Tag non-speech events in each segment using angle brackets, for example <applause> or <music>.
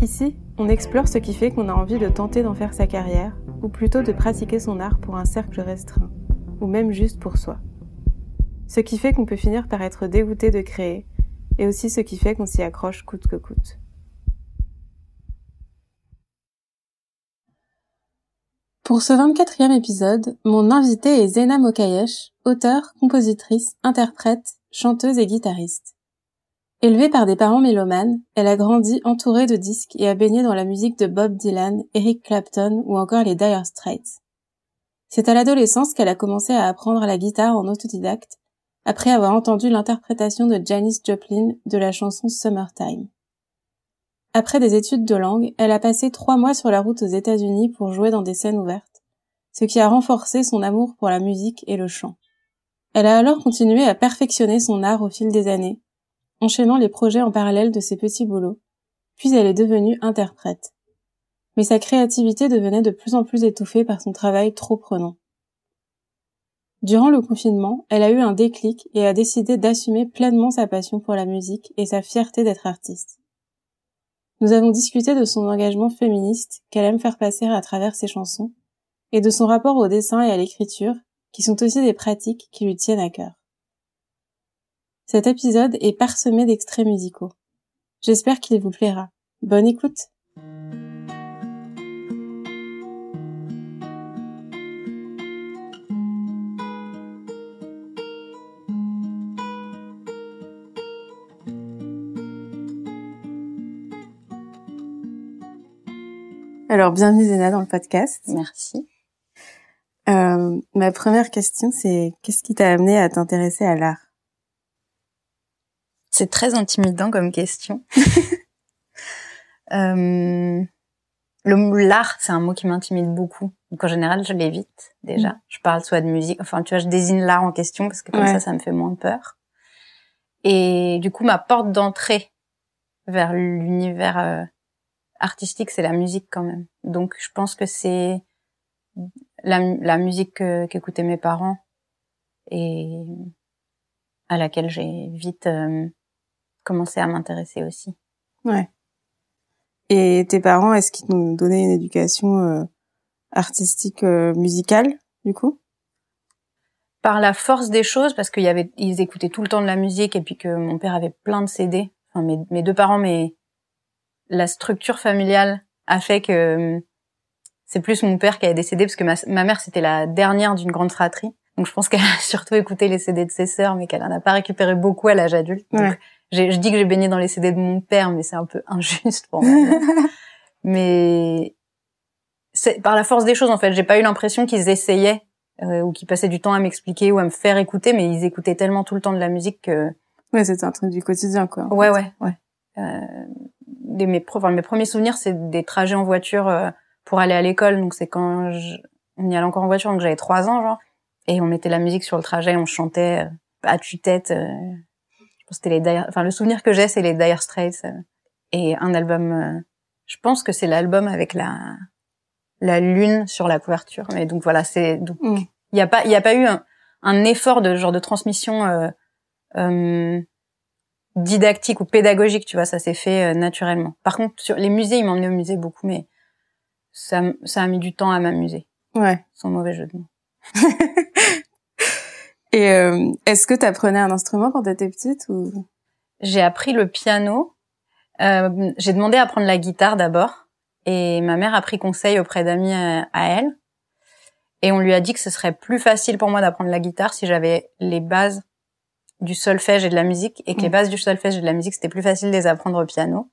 Ici, on explore ce qui fait qu'on a envie de tenter d'en faire sa carrière, ou plutôt de pratiquer son art pour un cercle restreint, ou même juste pour soi. Ce qui fait qu'on peut finir par être dégoûté de créer, et aussi ce qui fait qu'on s'y accroche coûte que coûte. Pour ce 24e épisode, mon invité est Zena Mokayesh, auteure, compositrice, interprète, chanteuse et guitariste. Élevée par des parents mélomanes, elle a grandi entourée de disques et a baigné dans la musique de Bob Dylan, Eric Clapton ou encore les Dire Straits. C'est à l'adolescence qu'elle a commencé à apprendre la guitare en autodidacte, après avoir entendu l'interprétation de Janis Joplin de la chanson Summertime. Après des études de langue, elle a passé trois mois sur la route aux États-Unis pour jouer dans des scènes ouvertes, ce qui a renforcé son amour pour la musique et le chant. Elle a alors continué à perfectionner son art au fil des années, enchaînant les projets en parallèle de ses petits boulots, puis elle est devenue interprète. Mais sa créativité devenait de plus en plus étouffée par son travail trop prenant. Durant le confinement, elle a eu un déclic et a décidé d'assumer pleinement sa passion pour la musique et sa fierté d'être artiste. Nous avons discuté de son engagement féministe qu'elle aime faire passer à travers ses chansons et de son rapport au dessin et à l'écriture, qui sont aussi des pratiques qui lui tiennent à cœur. Cet épisode est parsemé d'extraits musicaux. J'espère qu'il vous plaira. Bonne écoute Alors, bienvenue Zéna dans le podcast. Merci. Euh, ma première question, c'est qu'est-ce qui t'a amené à t'intéresser à l'art? C'est très intimidant comme question. <laughs> euh, l'art, c'est un mot qui m'intimide beaucoup. Donc en général, je l'évite déjà. Mm. Je parle soit de musique, enfin tu vois, je désigne l'art en question parce que comme ça, ça me fait moins peur. Et du coup, ma porte d'entrée vers l'univers euh, artistique, c'est la musique quand même. Donc je pense que c'est la, la musique qu'écoutaient mes parents et à laquelle j'ai vite euh, commencé à m'intéresser aussi. Ouais. Et tes parents, est-ce qu'ils t'ont donné une éducation euh, artistique euh, musicale, du coup? Par la force des choses, parce qu'il y avait, ils écoutaient tout le temps de la musique et puis que mon père avait plein de CD. Enfin, mes, mes deux parents, mais la structure familiale a fait que euh, c'est plus mon père qui a décédé parce que ma, ma mère c'était la dernière d'une grande fratrie. Donc je pense <laughs> qu'elle a surtout écouté les CD de ses sœurs, mais qu'elle en a pas récupéré beaucoup à l'âge adulte. Donc, je dis que j'ai baigné dans les CD de mon père, mais c'est un peu injuste pour moi. <laughs> mais c'est par la force des choses en fait. J'ai pas eu l'impression qu'ils essayaient euh, ou qu'ils passaient du temps à m'expliquer ou à me faire écouter, mais ils écoutaient tellement tout le temps de la musique que. Ouais, c'était un truc du quotidien quoi. Ouais, ouais, ouais, euh, des, mes, enfin, mes premiers souvenirs, c'est des trajets en voiture euh, pour aller à l'école. Donc c'est quand je... on y allait encore en voiture, donc j'avais trois ans genre, et on mettait la musique sur le trajet, on chantait euh, à tue-tête c'était les Dire, enfin le souvenir que j'ai c'est les Dire Straits euh, et un album euh, je pense que c'est l'album avec la la lune sur la couverture. Mais donc voilà c'est donc mm. il y a pas il y a pas eu un, un, effort de genre de transmission euh, euh, didactique ou pédagogique tu vois ça s'est fait naturellement. Par contre sur les musées ils m'emmenaient au musée beaucoup mais ça ça a mis du temps à m'amuser. Ouais. Sans mauvais jeu de mots <laughs> Et euh, est-ce que tu apprenais un instrument quand tu étais petite ou? J'ai appris le piano. Euh, j'ai demandé à apprendre la guitare d'abord et ma mère a pris conseil auprès d'amis à, elle et on lui a dit que ce serait plus facile pour moi d'apprendre la guitare si j'avais les bases du solfège et de la musique et que les mm. bases du solfège et de la musique c'était plus facile de les apprendre au piano.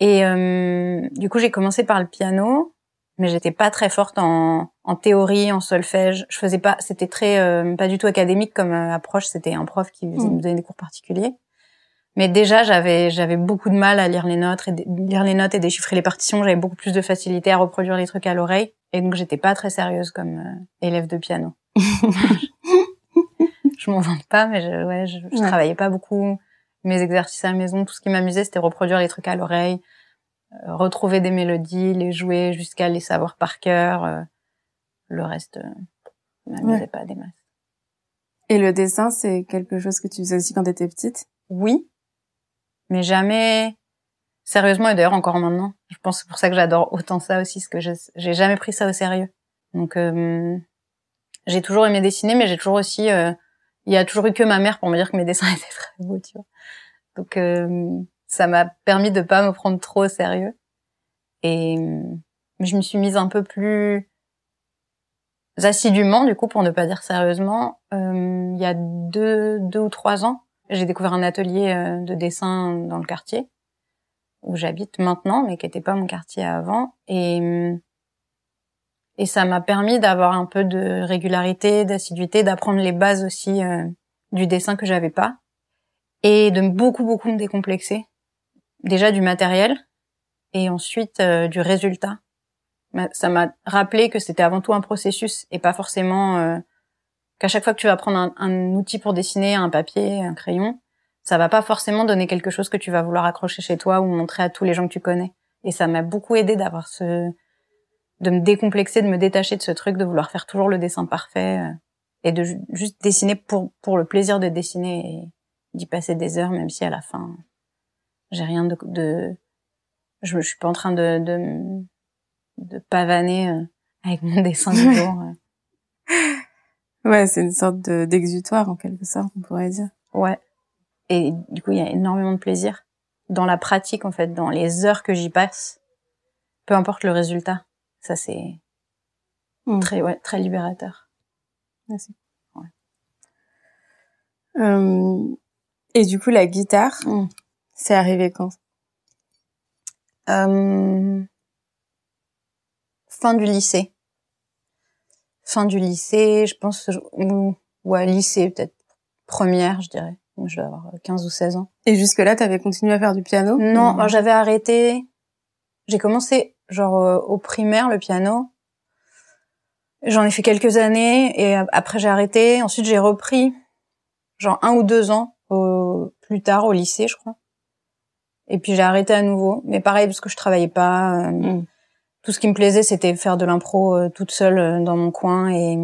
Et euh, du coup j'ai commencé par le piano mais j'étais pas très forte en, en théorie, en solfège. Je faisais pas, c'était très euh, pas du tout académique comme euh, approche. C'était un prof qui mm. me donnait des cours particuliers. Mais déjà, j'avais j'avais beaucoup de mal à lire les notes, et lire les notes et déchiffrer les partitions. J'avais beaucoup plus de facilité à reproduire les trucs à l'oreille, et donc j'étais pas très sérieuse comme euh, élève de piano. <laughs> je m'en vante pas, mais je, ouais, je, je travaillais pas beaucoup. Mes exercices à la maison, tout ce qui m'amusait, c'était reproduire les trucs à l'oreille, retrouver des mélodies, les jouer jusqu'à les savoir par cœur. Euh, le reste, euh, m'amusait pas des masses. Et le dessin, c'est quelque chose que tu faisais aussi quand tu étais petite? Oui, mais jamais sérieusement et d'ailleurs encore maintenant. Je pense que c'est pour ça que j'adore autant ça aussi, parce que j'ai jamais pris ça au sérieux. Donc euh, j'ai toujours aimé dessiner, mais j'ai toujours aussi, euh, il y a toujours eu que ma mère pour me dire que mes <laughs> dessins étaient très beaux, tu vois. Donc euh, ça m'a permis de pas me prendre trop au sérieux. Et je me suis mise un peu plus assidûment, du coup, pour ne pas dire sérieusement, euh, il y a deux, ou trois ans, j'ai découvert un atelier euh, de dessin dans le quartier où j'habite maintenant, mais qui n'était pas mon quartier avant, et et ça m'a permis d'avoir un peu de régularité, d'assiduité, d'apprendre les bases aussi euh, du dessin que j'avais pas, et de beaucoup beaucoup me décomplexer, déjà du matériel et ensuite du résultat ça m'a rappelé que c'était avant tout un processus et pas forcément euh, qu'à chaque fois que tu vas prendre un, outil pour dessiner, un papier, un crayon, ça va pas forcément donner quelque chose que tu vas vouloir accrocher chez toi ou montrer à tous les gens que tu connais. Et ça m'a beaucoup aidé d'avoir ce, de me décomplexer, de me détacher de ce truc, de vouloir faire toujours le dessin parfait euh, et de juste dessiner pour pour le plaisir de dessiner et d'y passer des heures, même si à la fin j'ai rien de, de je, je suis pas en train de, de de pavaner euh, avec mon dessin de jour. <laughs> ouais, c'est une sorte d'exutoire en quelque sorte, on pourrait dire. Ouais. Et du coup, il y a énormément de plaisir dans la pratique en fait, dans les heures que j'y passe. Peu importe le résultat, ça c'est mmh. très ouais, très libérateur. Merci. Ouais. Euh, et du coup, la guitare, mmh. C'est arrivé quand? Euh, fin du lycée. Fin du lycée, je pense, ou ouais, lycée peut-être première, je dirais. Je dois avoir 15 ou 16 ans. Et jusque-là, tu avais continué à faire du piano? Non, j'avais arrêté. J'ai commencé genre euh, au primaire le piano. J'en ai fait quelques années et après j'ai arrêté. Ensuite j'ai repris genre un ou deux ans au, plus tard au lycée, je crois. Et puis j'ai arrêté à nouveau. Mais pareil parce que je travaillais pas. Euh, mm tout ce qui me plaisait, c'était faire de l'impro euh, toute seule euh, dans mon coin et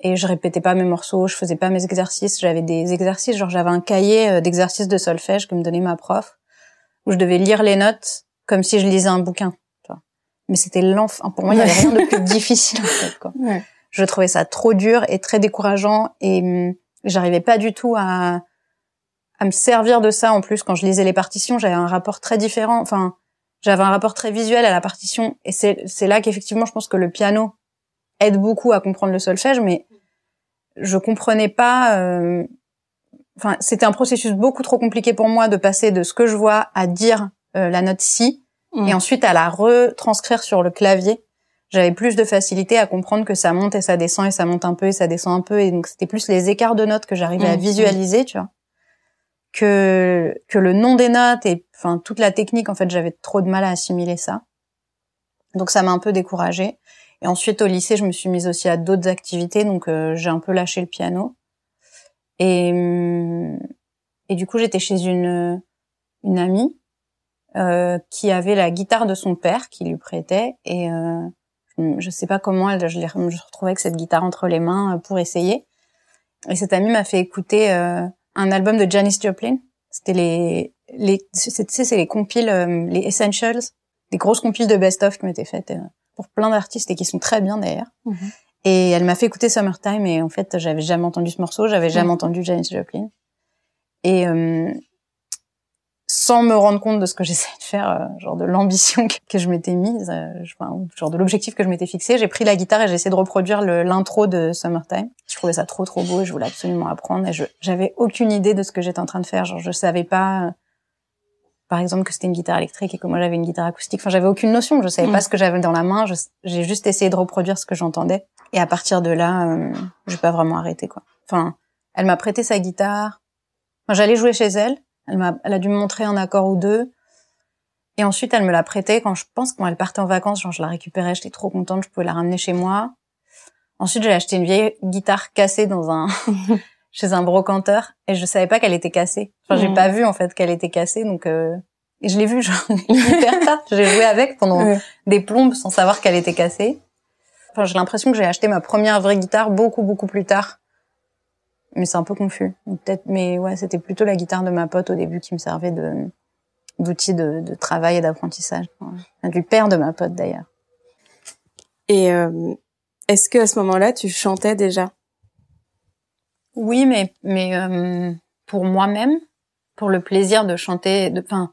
et je répétais pas mes morceaux, je faisais pas mes exercices. J'avais des exercices, genre j'avais un cahier d'exercices de solfège que me donnait ma prof, où je devais lire les notes comme si je lisais un bouquin. Tu vois. Mais c'était l'enfant. Pour moi, il y avait rien de plus difficile en fait. Quoi. Ouais. Je trouvais ça trop dur et très décourageant et hum, j'arrivais pas du tout à à me servir de ça. En plus, quand je lisais les partitions, j'avais un rapport très différent. Enfin, j'avais un rapport très visuel à la partition et c'est c'est là qu'effectivement je pense que le piano aide beaucoup à comprendre le solfège mais je comprenais pas euh, enfin c'était un processus beaucoup trop compliqué pour moi de passer de ce que je vois à dire euh, la note si mm. et ensuite à la retranscrire sur le clavier j'avais plus de facilité à comprendre que ça monte et ça descend et ça monte un peu et ça descend un peu et donc c'était plus les écarts de notes que j'arrivais à mm. visualiser tu vois que que le nom des notes et enfin toute la technique en fait j'avais trop de mal à assimiler ça. Donc ça m'a un peu découragée. Et ensuite au lycée je me suis mise aussi à d'autres activités. Donc euh, j'ai un peu lâché le piano. Et hum, et du coup j'étais chez une une amie euh, qui avait la guitare de son père qui lui prêtait. Et euh, je sais pas comment elle je, je retrouvais avec cette guitare entre les mains euh, pour essayer. Et cette amie m'a fait écouter euh, un album de Janis Joplin. C'était les, les, c'est, c'est les compiles, euh, les essentials, des grosses compiles de best-of qui m'étaient faites euh, pour plein d'artistes et qui sont très bien d'ailleurs. Mhm. Et elle m'a fait écouter Summertime et en fait, j'avais jamais entendu ce morceau, j'avais jamais entendu Janis Joplin. Et euh, sans me rendre compte de ce que j'essayais de faire, euh, genre de l'ambition <laughs> que, je m'étais mise, euh, enfin, genre de l'objectif que je m'étais fixé. J'ai pris la guitare et j'ai essayé de reproduire l'intro de Summertime. Je trouvais ça trop trop beau et je voulais absolument apprendre. Et je j'avais aucune idée de ce que j'étais en train de faire. Genre je savais pas, euh, par exemple, que c'était une guitare électrique et que moi j'avais une guitare acoustique. Enfin, j'avais aucune notion. Je savais pas mm. ce que j'avais dans la main. J'ai juste essayé de reproduire ce que j'entendais. Et à partir de là, euh, j'ai pas vraiment arrêté quoi. Enfin, elle m'a prêté sa guitare. Enfin, j'allais jouer chez elle Elle m'a, elle a dû me montrer un accord ou deux. Et ensuite, elle me l'a prêté quand je pense quand elle partait en vacances. Genre, je la récupérais, j'étais trop contente, je pouvais la ramener chez moi. Ensuite, j'ai acheté une vieille guitare cassée dans un <laughs> chez un brocanteur et je savais pas qu'elle était cassée. Enfin, j'ai mmh. pas vu en fait qu'elle était cassée, donc euh... et je l'ai vue genre <laughs> hyper tard. J'ai joué avec pendant des plombes sans savoir qu'elle était cassée. Enfin, j'ai l'impression que j'ai acheté ma première vraie guitare beaucoup beaucoup plus tard. Mais c'est un peu confus. Peut-être, mais ouais, c'était plutôt la guitare de ma pote au début qui me servait de d'outil de, de, travail et d'apprentissage. Du père de ma pote d'ailleurs. Et euh, est-ce que à ce moment-là, tu chantais déjà? Oui, mais mais euh, pour moi-même, pour le plaisir de chanter. De, enfin,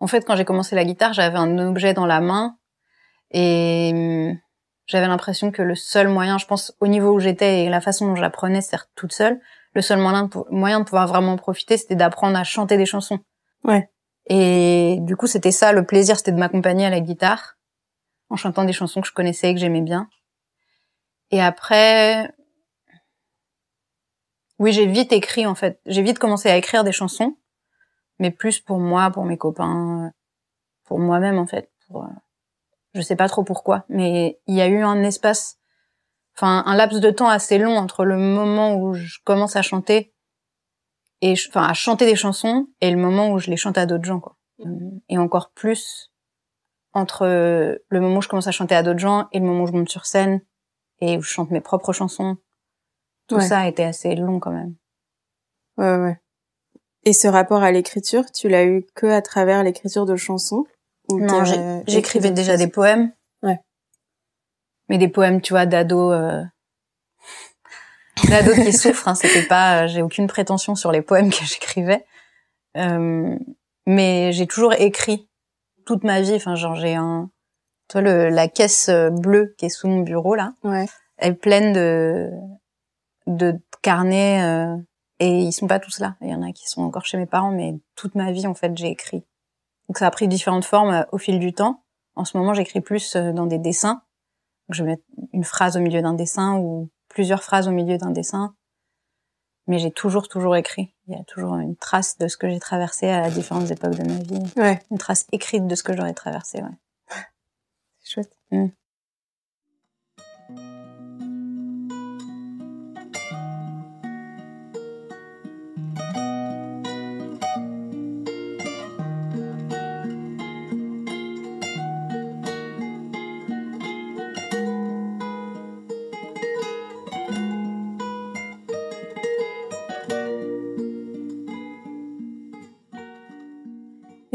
en fait, quand j'ai commencé la guitare, j'avais un objet dans la main et j'avais l'impression que le seul moyen, je pense, au niveau où j'étais et la façon dont j'apprenais, certes toute seule, le seul moyen de, moyen de pouvoir vraiment profiter, c'était d'apprendre à chanter des chansons. Ouais. Et du coup, c'était ça, le plaisir, c'était de m'accompagner à la guitare, en chantant des chansons que je connaissais et que j'aimais bien. Et après, oui, j'ai vite écrit, en fait. J'ai vite commencé à écrire des chansons, mais plus pour moi, pour mes copains, pour moi-même, en fait. Pour, euh, je sais pas trop pourquoi, mais il y a eu un espace, enfin, un laps de temps assez long entre le moment où je commence à chanter et enfin à chanter des chansons et le moment où je les chante à d'autres gens quoi. Mm. Et encore plus entre le moment où je commence à chanter à d'autres gens et le moment où je monte sur scène et où je chante mes propres chansons. Tout ça a été assez long quand même. Ouais ouais. Et ce rapport à l'écriture, tu l'as eu que à travers l'écriture de chansons? Non, j'écrivais déjà des poèmes. Ouais. Mais des poèmes, tu vois, d'ado euh, d'ado qui <laughs> souffre. Hein, C'était pas, euh, j'ai aucune prétention sur les poèmes que j'écrivais, euh, mais j'ai toujours écrit toute ma vie. Enfin, genre j'ai un, toi le la caisse euh, bleue qui est sous mon bureau là, ouais. elle est pleine de de carnets euh, et ils sont pas tous là. Il y en a qui sont encore chez mes parents, mais toute ma vie en fait j'ai écrit. Donc ça a pris différentes formes euh, au fil du temps. En ce moment, j'écris plus dans des dessins. je vais mettre une phrase au milieu d'un dessin ou plusieurs phrases au milieu d'un dessin. Mais j'ai toujours, toujours écrit. Il y a toujours une trace de ce que j'ai traversé à différentes époques de ma vie. Ouais. Une trace écrite de ce que j'aurais traversé, ouais. C'est chouette. Mm.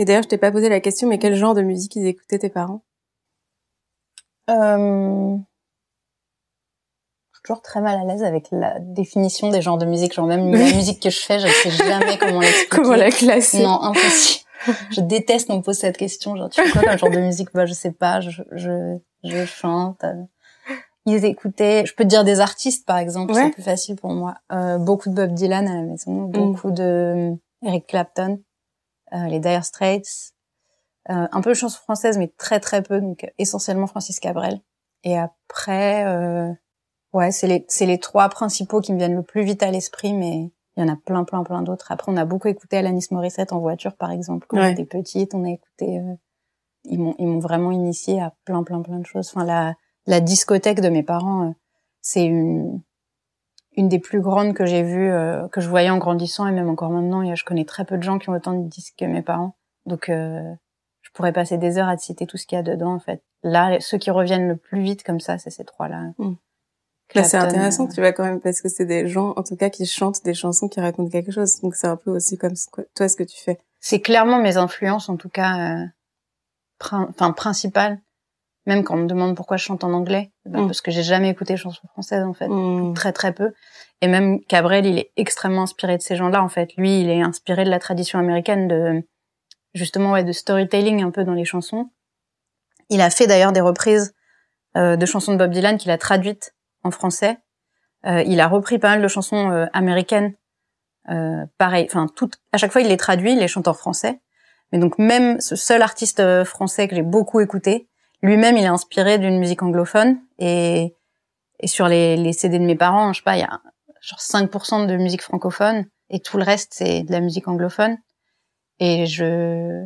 Et d'ailleurs, je t'ai pas posé la question, mais quel genre de musique ils écoutaient tes parents? Euh... Je suis toujours très mal à l'aise avec la définition des genres de musique. Genre même la musique que je fais, je sais jamais comment <laughs> l'expliquer. comment la classer Non, impossible. je déteste qu'on me pose cette question. Genre, tu fais quoi comme genre de musique? Bah, je sais pas. Je, je, je chante. Ils écoutaient. Je peux te dire des artistes, par exemple. C'est plus facile pour moi. Euh, beaucoup de Bob Dylan à la maison. Mm. Beaucoup de euh, Eric Clapton. Euh, les Dire Straits, euh, un peu de chansons françaises, mais très très peu, donc essentiellement Francis Cabrel. Et après, euh, ouais, c'est les c'est les trois principaux qui me viennent le plus vite à l'esprit, mais il y en a plein plein plein d'autres. Après, on a beaucoup écouté Alanis Morissette en voiture, par exemple, quand on était petite. On a écouté, euh, ils m'ont ils m'ont vraiment initié à plein plein plein de choses. Enfin, la la discothèque de mes parents, c'est une une des plus grandes que j'ai vues, euh, que je voyais en grandissant et même encore maintenant. Je connais très peu de gens qui ont autant de disques que mes parents. Donc, euh, je pourrais passer des heures à te citer tout ce qu'il y a dedans, en fait. Là, ceux qui reviennent le plus vite comme ça, c'est ces trois-là. Mm. Là, c'est intéressant, euh, tu vois, quand même, parce que c'est des gens, en tout cas, qui chantent des chansons qui racontent quelque chose. Donc, c'est un peu aussi comme toi, ce que tu fais. C'est clairement mes influences, en tout cas, enfin, principales même quand on me demande pourquoi je chante en anglais, ben, parce que j'ai jamais écouté de chansons françaises en fait, mm. très très peu. Et même Cabrel, il est extrêmement inspiré de ces gens-là en fait. Lui, il est inspiré de la tradition américaine de justement ouais de storytelling un peu dans les chansons. Il a fait d'ailleurs des reprises euh, de chansons de Bob Dylan qu'il a traduites en français. Euh, il a repris pas mal de chansons euh, américaines, pareil. Enfin, toutes à chaque fois il les traduit, il les chante en français. Mais donc même ce seul artiste français que j'ai beaucoup écouté, lui-même, il est inspiré d'une musique anglophone et, et sur les, les CD de mes parents, je sais pas, il y a genre 5% de musique francophone et tout le reste, c'est de la musique anglophone. et je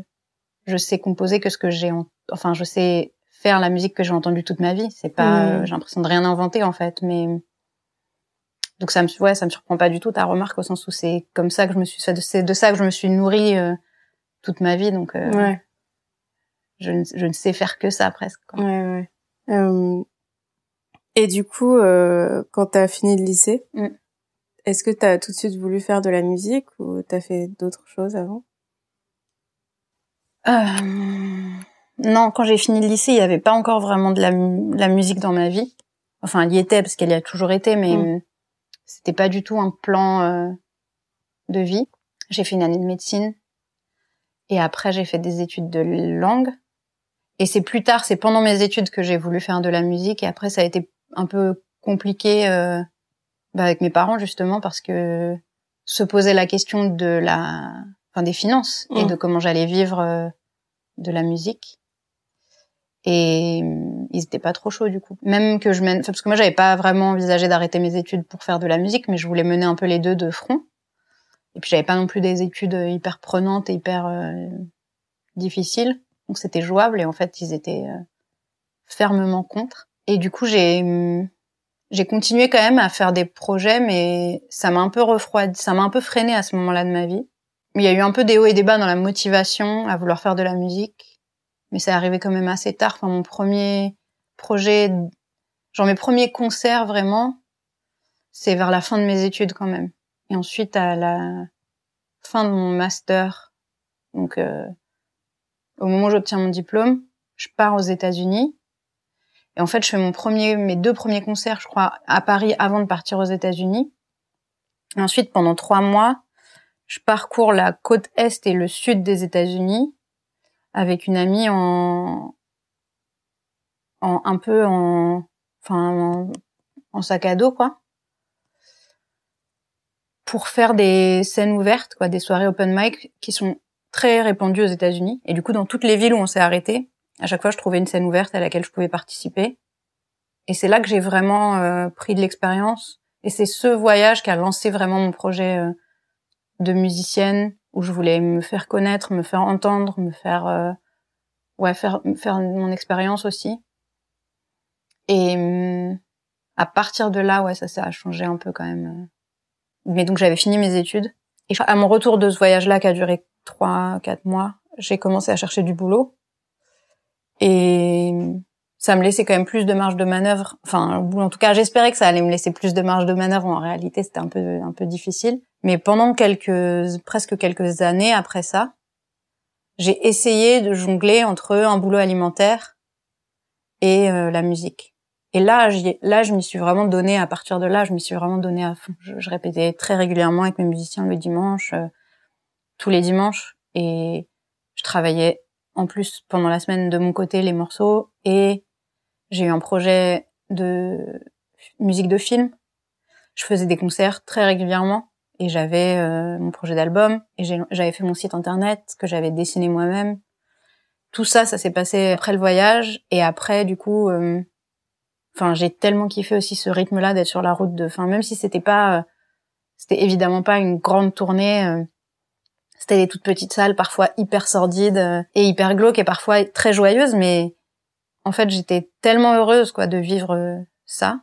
je sais composer que ce que j'ai enfin je sais faire la musique que j'ai entendue toute ma vie c'est pas Mm. j'ai l'impression de rien inventer en fait mais donc ça me ouais ça me surprend pas du tout ta remarque au sens où c'est comme ça que je me suis c'est de ça que je me suis nourrie euh, toute ma vie donc euh, Ouais. Je, ne, je ne sais faire que ça presque quoi. Ouais, ouais. Euh, et du coup, euh, quand t'as fini le lycée, Mm. est-ce que t'as tout de suite voulu faire de la musique ou t'as fait d'autres choses avant? Euh, non, quand j'ai fini le lycée, il n'y avait pas encore vraiment de la, mu- la musique dans ma vie. Enfin, elle y était parce qu'elle y a toujours été, mais Mm. c'était pas du tout un plan euh, de vie. J'ai fait une année de médecine et après j'ai fait des études de langue. Et c'est plus tard, c'est pendant mes études que j'ai voulu faire de la musique et après ça a été un peu compliqué euh, bah, avec mes parents justement parce que se posait la question de la, enfin des finances et Mm. de comment j'allais vivre euh, de la musique. Et euh, ils étaient pas trop chauds du coup. Même que je mène, enfin, parce que moi j'avais pas vraiment envisagé d'arrêter mes études pour faire de la musique, mais je voulais mener un peu les deux de front. Et puis j'avais pas non plus des études hyper prenantes et hyper euh, difficiles, donc c'était jouable. Et en fait ils étaient euh, fermement contre. Et du coup j'ai j'ai continué quand même à faire des projets, mais ça m'a un peu refroidi, ça m'a un peu freiné à ce moment-là de ma vie. Il y a eu un peu des hauts et des bas dans la motivation à vouloir faire de la musique. Mais c'est arrivé quand même assez tard. Enfin, mon premier projet, genre mes premiers concerts vraiment, c'est vers la fin de mes études quand même. Et ensuite, à la fin de mon master, donc euh, au moment où j'obtiens mon diplôme, je pars aux États-Unis. Et en fait, je fais mon premier, mes deux premiers concerts, je crois, à Paris avant de partir aux États-Unis. Ensuite, pendant trois mois, je parcours la côte est et le sud des États-Unis avec une amie en, un peu en, enfin, en, en sac à dos, quoi, pour faire des scènes ouvertes, quoi, des soirées open mic qui sont très répandues aux États-Unis. Et du coup, dans toutes les villes où on s'est arrêté, à chaque fois, je trouvais une scène ouverte à laquelle je pouvais participer. Et c'est là que j'ai vraiment euh, pris de l'expérience. Et c'est ce voyage qui a lancé vraiment mon projet euh, de musicienne, où je voulais me faire connaître, me faire entendre, me faire, euh, ouais, faire, faire mon expérience aussi. Et hum, à partir de là, ouais, ça, ça a changé un peu quand même. Mais donc j'avais fini mes études. Et à mon retour de ce voyage-là, qui a duré trois, quatre mois, j'ai commencé à chercher du boulot. Et ça me laissait quand même plus de marge de manœuvre. Enfin, en tout cas, j'espérais que ça allait me laisser plus de marge de manœuvre. En réalité, c'était un peu, un peu difficile. Mais pendant quelques, presque quelques années après ça, j'ai essayé de jongler entre un boulot alimentaire et euh, la musique. Et là, là, je m'y suis vraiment donné. À partir de là, je m'y suis vraiment donné à fond. Je, je répétais très régulièrement avec mes musiciens le dimanche, euh, tous les dimanches, et je travaillais en plus pendant la semaine de mon côté les morceaux. Et j'ai eu un projet de musique de film. Je faisais des concerts très régulièrement et j'avais euh, mon projet d'album et j'avais fait mon site internet que j'avais dessiné moi-même. Tout ça, ça s'est passé après le voyage et après du coup, euh, enfin j'ai tellement kiffé aussi ce rythme-là d'être sur la route de, enfin même si c'était pas, euh, c'était évidemment pas une grande tournée. C'était des toutes petites salles, parfois hyper sordides euh, et hyper glauques et parfois très joyeuses, mais en fait j'étais tellement heureuse quoi de vivre euh, ça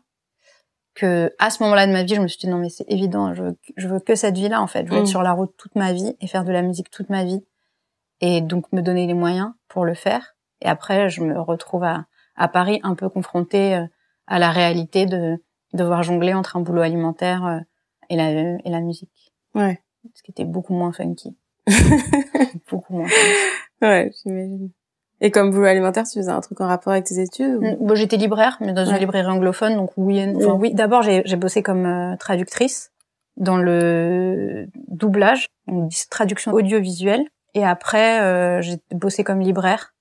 que à ce moment-là de ma vie, je me suis dit non mais c'est évident, je veux, je veux que cette vie-là en fait, je veux Mm. être sur la route toute ma vie et faire de la musique toute ma vie et donc me donner les moyens pour le faire. Et après, je me retrouve à, à Paris un peu confrontée euh, à la réalité de devoir jongler entre un boulot alimentaire et la et la musique, Ouais. ce qui était beaucoup moins funky, <laughs> beaucoup moins. Ouais, j'imagine. Et comme boulot alimentaire, tu faisais un truc en rapport avec tes études ou... Bon, j'étais libraire, mais dans une Ouais. librairie anglophone, donc oui, et- enfin oui. D'abord, j'ai j'ai bossé comme euh, traductrice dans le doublage, donc traduction audiovisuelle, et après euh, j'ai bossé comme libraire.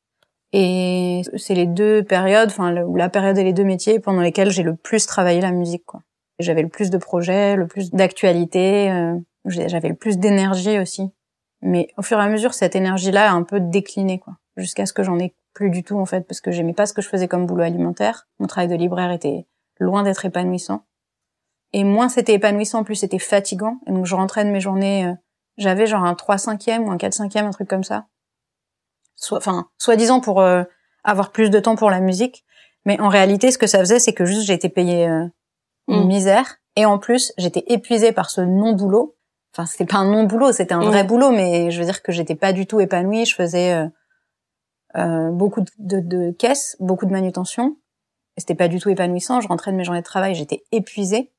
Et c'est les deux périodes, enfin le- la période et les deux métiers pendant lesquels j'ai le plus travaillé la musique. quoi. J'avais le plus de projets, le plus d'actualités, euh, j'avais le plus d'énergie aussi. Mais au fur et à mesure, cette énergie-là a un peu décliné, quoi, jusqu'à ce que j'en ai plus du tout en fait, parce que j'aimais pas ce que je faisais comme boulot alimentaire. Mon travail de libraire était loin d'être épanouissant. Et moins c'était épanouissant, plus c'était fatigant. Et donc je rentrais de mes journées euh, j'avais genre un 3 5e ou un 4 5e, un truc comme ça. Soit, enfin, soi-disant pour euh, avoir plus de temps pour la musique. Mais en réalité, ce que ça faisait, c'est que juste j'ai été payée euh, une mm. misère. Et en plus, j'étais épuisée par ce non-boulot. Enfin, c'était pas un non-boulot, c'était un vrai mm. boulot, mais je veux dire que j'étais pas du tout épanouie. Je faisais euh, euh beaucoup de, de, caisses, beaucoup de manutention. C'était pas du tout épanouissant. Je rentrais de mes journées de travail, j'étais épuisée.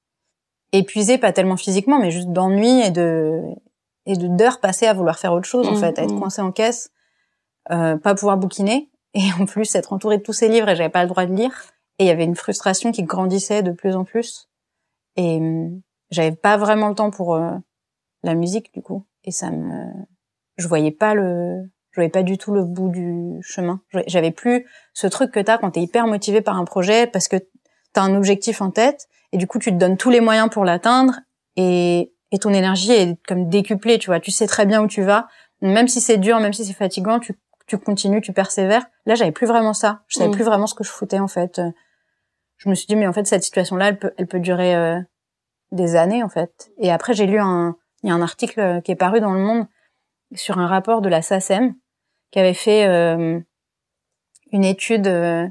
Épuisée, pas tellement physiquement, mais juste d'ennui et de et de d'heures passées à vouloir faire autre chose, en mm, fait, à être coincée en caisse, euh, pas pouvoir bouquiner <laughs> et en plus être entourée de tous ces livres et j'avais pas le droit de lire. Et il y avait une frustration qui grandissait de plus en plus. Et hum, j'avais pas vraiment le temps pour euh, la musique du coup. Et ça me, je voyais pas le, je voyais pas du tout le bout du chemin. J'avais plus ce truc que t'as quand t'es hyper motivé par un projet parce que t'as un objectif en tête et du coup tu te donnes tous les moyens pour l'atteindre et, et ton énergie est comme décuplée, tu vois. Tu sais très bien où tu vas. Même si c'est dur, même si c'est fatigant, tu tu continues, tu persévères. Là, j'avais plus vraiment ça. Je savais mm. plus vraiment ce que je foutais en fait. Je me suis dit mais en fait cette situation-là, elle peut, elle peut durer euh, des années en fait. Et après, j'ai lu un, il y a un article qui est paru dans le Monde sur un rapport de la SACEM qui avait fait euh, une étude euh,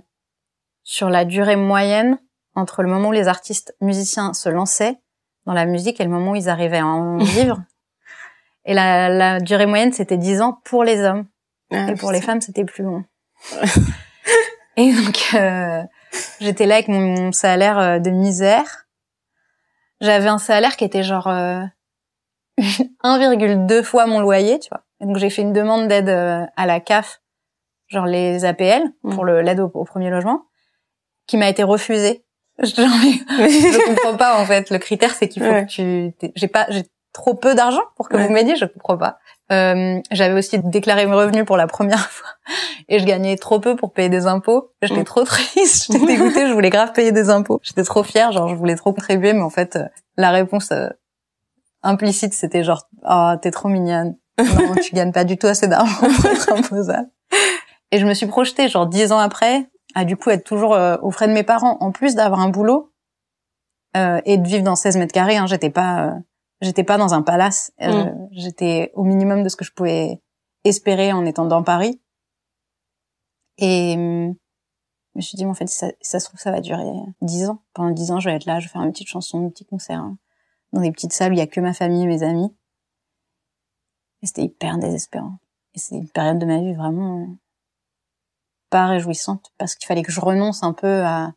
sur la durée moyenne entre le moment où les artistes musiciens se lançaient dans la musique et le moment où ils arrivaient à en <laughs> vivre. Et la, la durée moyenne, c'était 10 ans pour les hommes. Ah, et pour les femmes, c'était plus long. <laughs> et donc, euh, j'étais là avec mon, salaire euh, de misère. J'avais un salaire qui était genre 1,2 euh, fois mon loyer, tu vois. Et donc, j'ai fait une demande d'aide à la CAF, genre les APL, mm. pour le l'aide au, premier logement, qui m'a été refusée. <laughs> Je, je <laughs> comprends pas en fait. Le critère, c'est qu'il faut que tu. J'ai pas, j'ai trop peu d'argent pour que vous m'aidiez. Je comprends pas. Euh, j'avais aussi déclaré mes revenus pour la première <laughs> fois et je gagnais trop peu pour payer des impôts. J'étais mm. trop triste, j'étais dégoûtée, je voulais grave payer des impôts. J'étais trop fière, genre je voulais trop contribuer, mais en fait euh, la réponse euh, implicite c'était genre oh t'es trop mignonne, non tu <laughs> gagnes pas du tout assez d'argent pour être imposable. Et je me suis projetée genre dix ans après à du coup être toujours euh, aux frais de mes parents en plus d'avoir un boulot et de vivre dans 16 mètres carrés. Hein, j'étais pas j'étais pas dans un palace. Euh, mm. J'étais au minimum de ce que je pouvais espérer en étant dans Paris. Et hum, je me suis dit, mais en fait, ça, ça se trouve, ça va durer dix ans. Pendant dix ans, je vais être là, je vais faire une petite chanson, un petit concert, hein. Dans des petites salles où il y a que ma famille et mes amis. Et c'était hyper désespérant. Et c'est une période de ma vie vraiment pas réjouissante parce qu'il fallait que je renonce un peu à,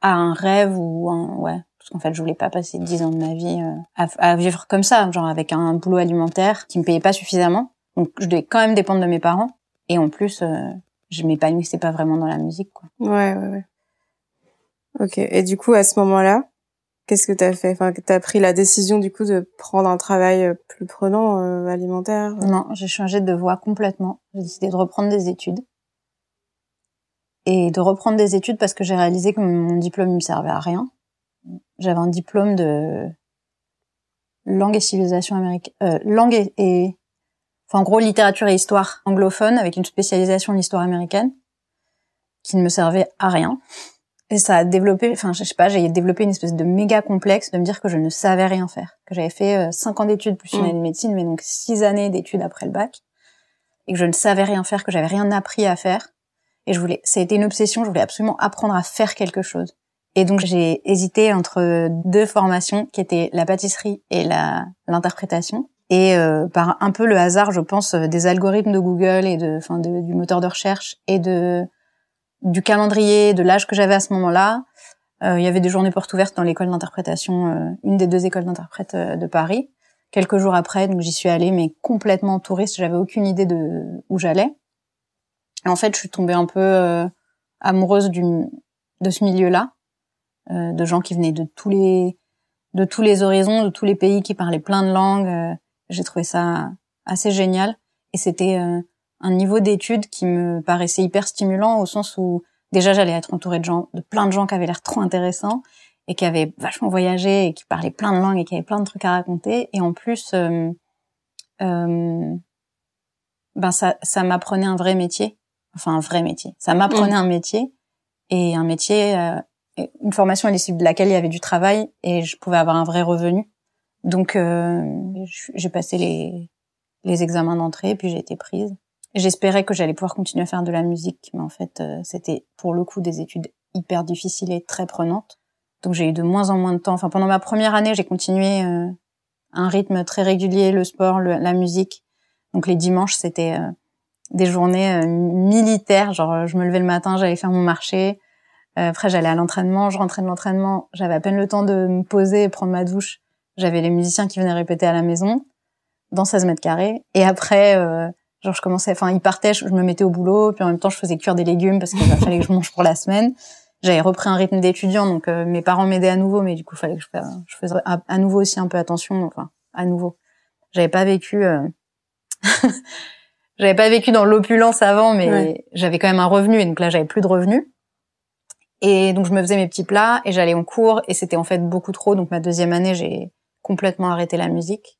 à un rêve ou un, ouais, parce qu'en fait je voulais pas passer dix ans de ma vie euh, à, vivre comme ça, genre avec un boulot alimentaire qui me payait pas suffisamment. Donc je devais quand même dépendre de mes parents et en plus euh, je m'épanouissais pas vraiment dans la musique quoi. Ouais ouais ouais. Ok et du coup à ce moment-là qu'est-ce que t'as fait? Enfin t'as pris la décision du coup de prendre un travail euh, plus prenant alimentaire? Non j'ai changé de voie complètement. J'ai décidé de reprendre des études et de reprendre des études parce que j'ai réalisé que mon diplôme ne me servait à rien j'avais un diplôme de langue et civilisation américaine, euh, langue et, enfin en gros littérature et histoire anglophone avec une spécialisation en histoire américaine qui ne me servait à rien. Et ça a développé, enfin je sais pas, j'ai développé une espèce de méga complexe de me dire que je ne savais rien faire, que j'avais fait euh, cinq ans d'études plus une mm. année de médecine, mais donc six années d'études après le bac, et que je ne savais rien faire, que j'avais rien appris à faire. Et je voulais, ça a été une obsession, je voulais absolument apprendre à faire quelque chose. Et donc j'ai hésité entre deux formations qui étaient la pâtisserie et la l'interprétation. Et euh, par un peu le hasard, je pense, euh, des algorithmes de Google et de, enfin, du moteur de recherche et de du calendrier, de l'âge que j'avais à ce moment-là, euh, il y avait des journées portes ouvertes dans l'école d'interprétation, une des deux écoles d'interprète de Paris. Quelques jours après, donc j'y suis allée, mais complètement touriste. J'avais aucune idée de où j'allais. En fait, je suis tombée un peu amoureuse du de ce milieu-là euh, de gens qui venaient de tous les de tous les horizons, de tous les pays, qui parlaient plein de langues. Euh, j'ai trouvé ça assez génial et c'était euh, un niveau d'études qui me paraissait hyper stimulant au sens où déjà j'allais être entourée de gens, de plein de gens qui avaient l'air trop intéressants et qui avaient vachement voyagé et qui parlaient plein de langues et qui avaient plein de trucs à raconter. Et en plus, euh, ben ça, ça m'apprenait un vrai métier, enfin un vrai métier. Ça m'apprenait mmh. un métier et un métier une formation à l'issue de laquelle il y avait du travail et je pouvais avoir un vrai revenu. Donc euh, j'ai passé les les examens d'entrée, puis j'ai été prise. J'espérais que j'allais pouvoir continuer à faire de la musique, mais en fait, euh, c'était pour le coup des études hyper difficiles et très prenantes. Donc j'ai eu de moins en moins de temps. Enfin, pendant ma première année, j'ai continué euh, un rythme très régulier, le sport, la musique. Donc les dimanches, c'était euh, des journées militaires. Genre, je me levais le matin, j'allais faire mon marché. après, j'allais à l'entraînement, je rentrais de l'entraînement. J'avais à peine le temps de me poser et prendre ma douche. J'avais les musiciens qui venaient répéter à la maison, dans 16 mètres carrés. Et après, Genre je commençais, enfin il partait, je, me mettais au boulot, puis en même temps je faisais cuire des légumes parce qu'il fallait que je mange pour la semaine. J'avais repris un rythme d'étudiant, donc euh, mes parents m'aidaient à nouveau, mais du coup fallait que je, je faisais à, nouveau aussi un peu attention. Enfin à nouveau, j'avais pas vécu, euh... <laughs> j'avais pas vécu dans l'opulence avant, mais j'avais quand même un revenu et donc là j'avais plus de revenus. Et donc je me faisais mes petits plats et j'allais en cours et c'était en fait beaucoup trop. Donc ma deuxième année j'ai complètement arrêté la musique.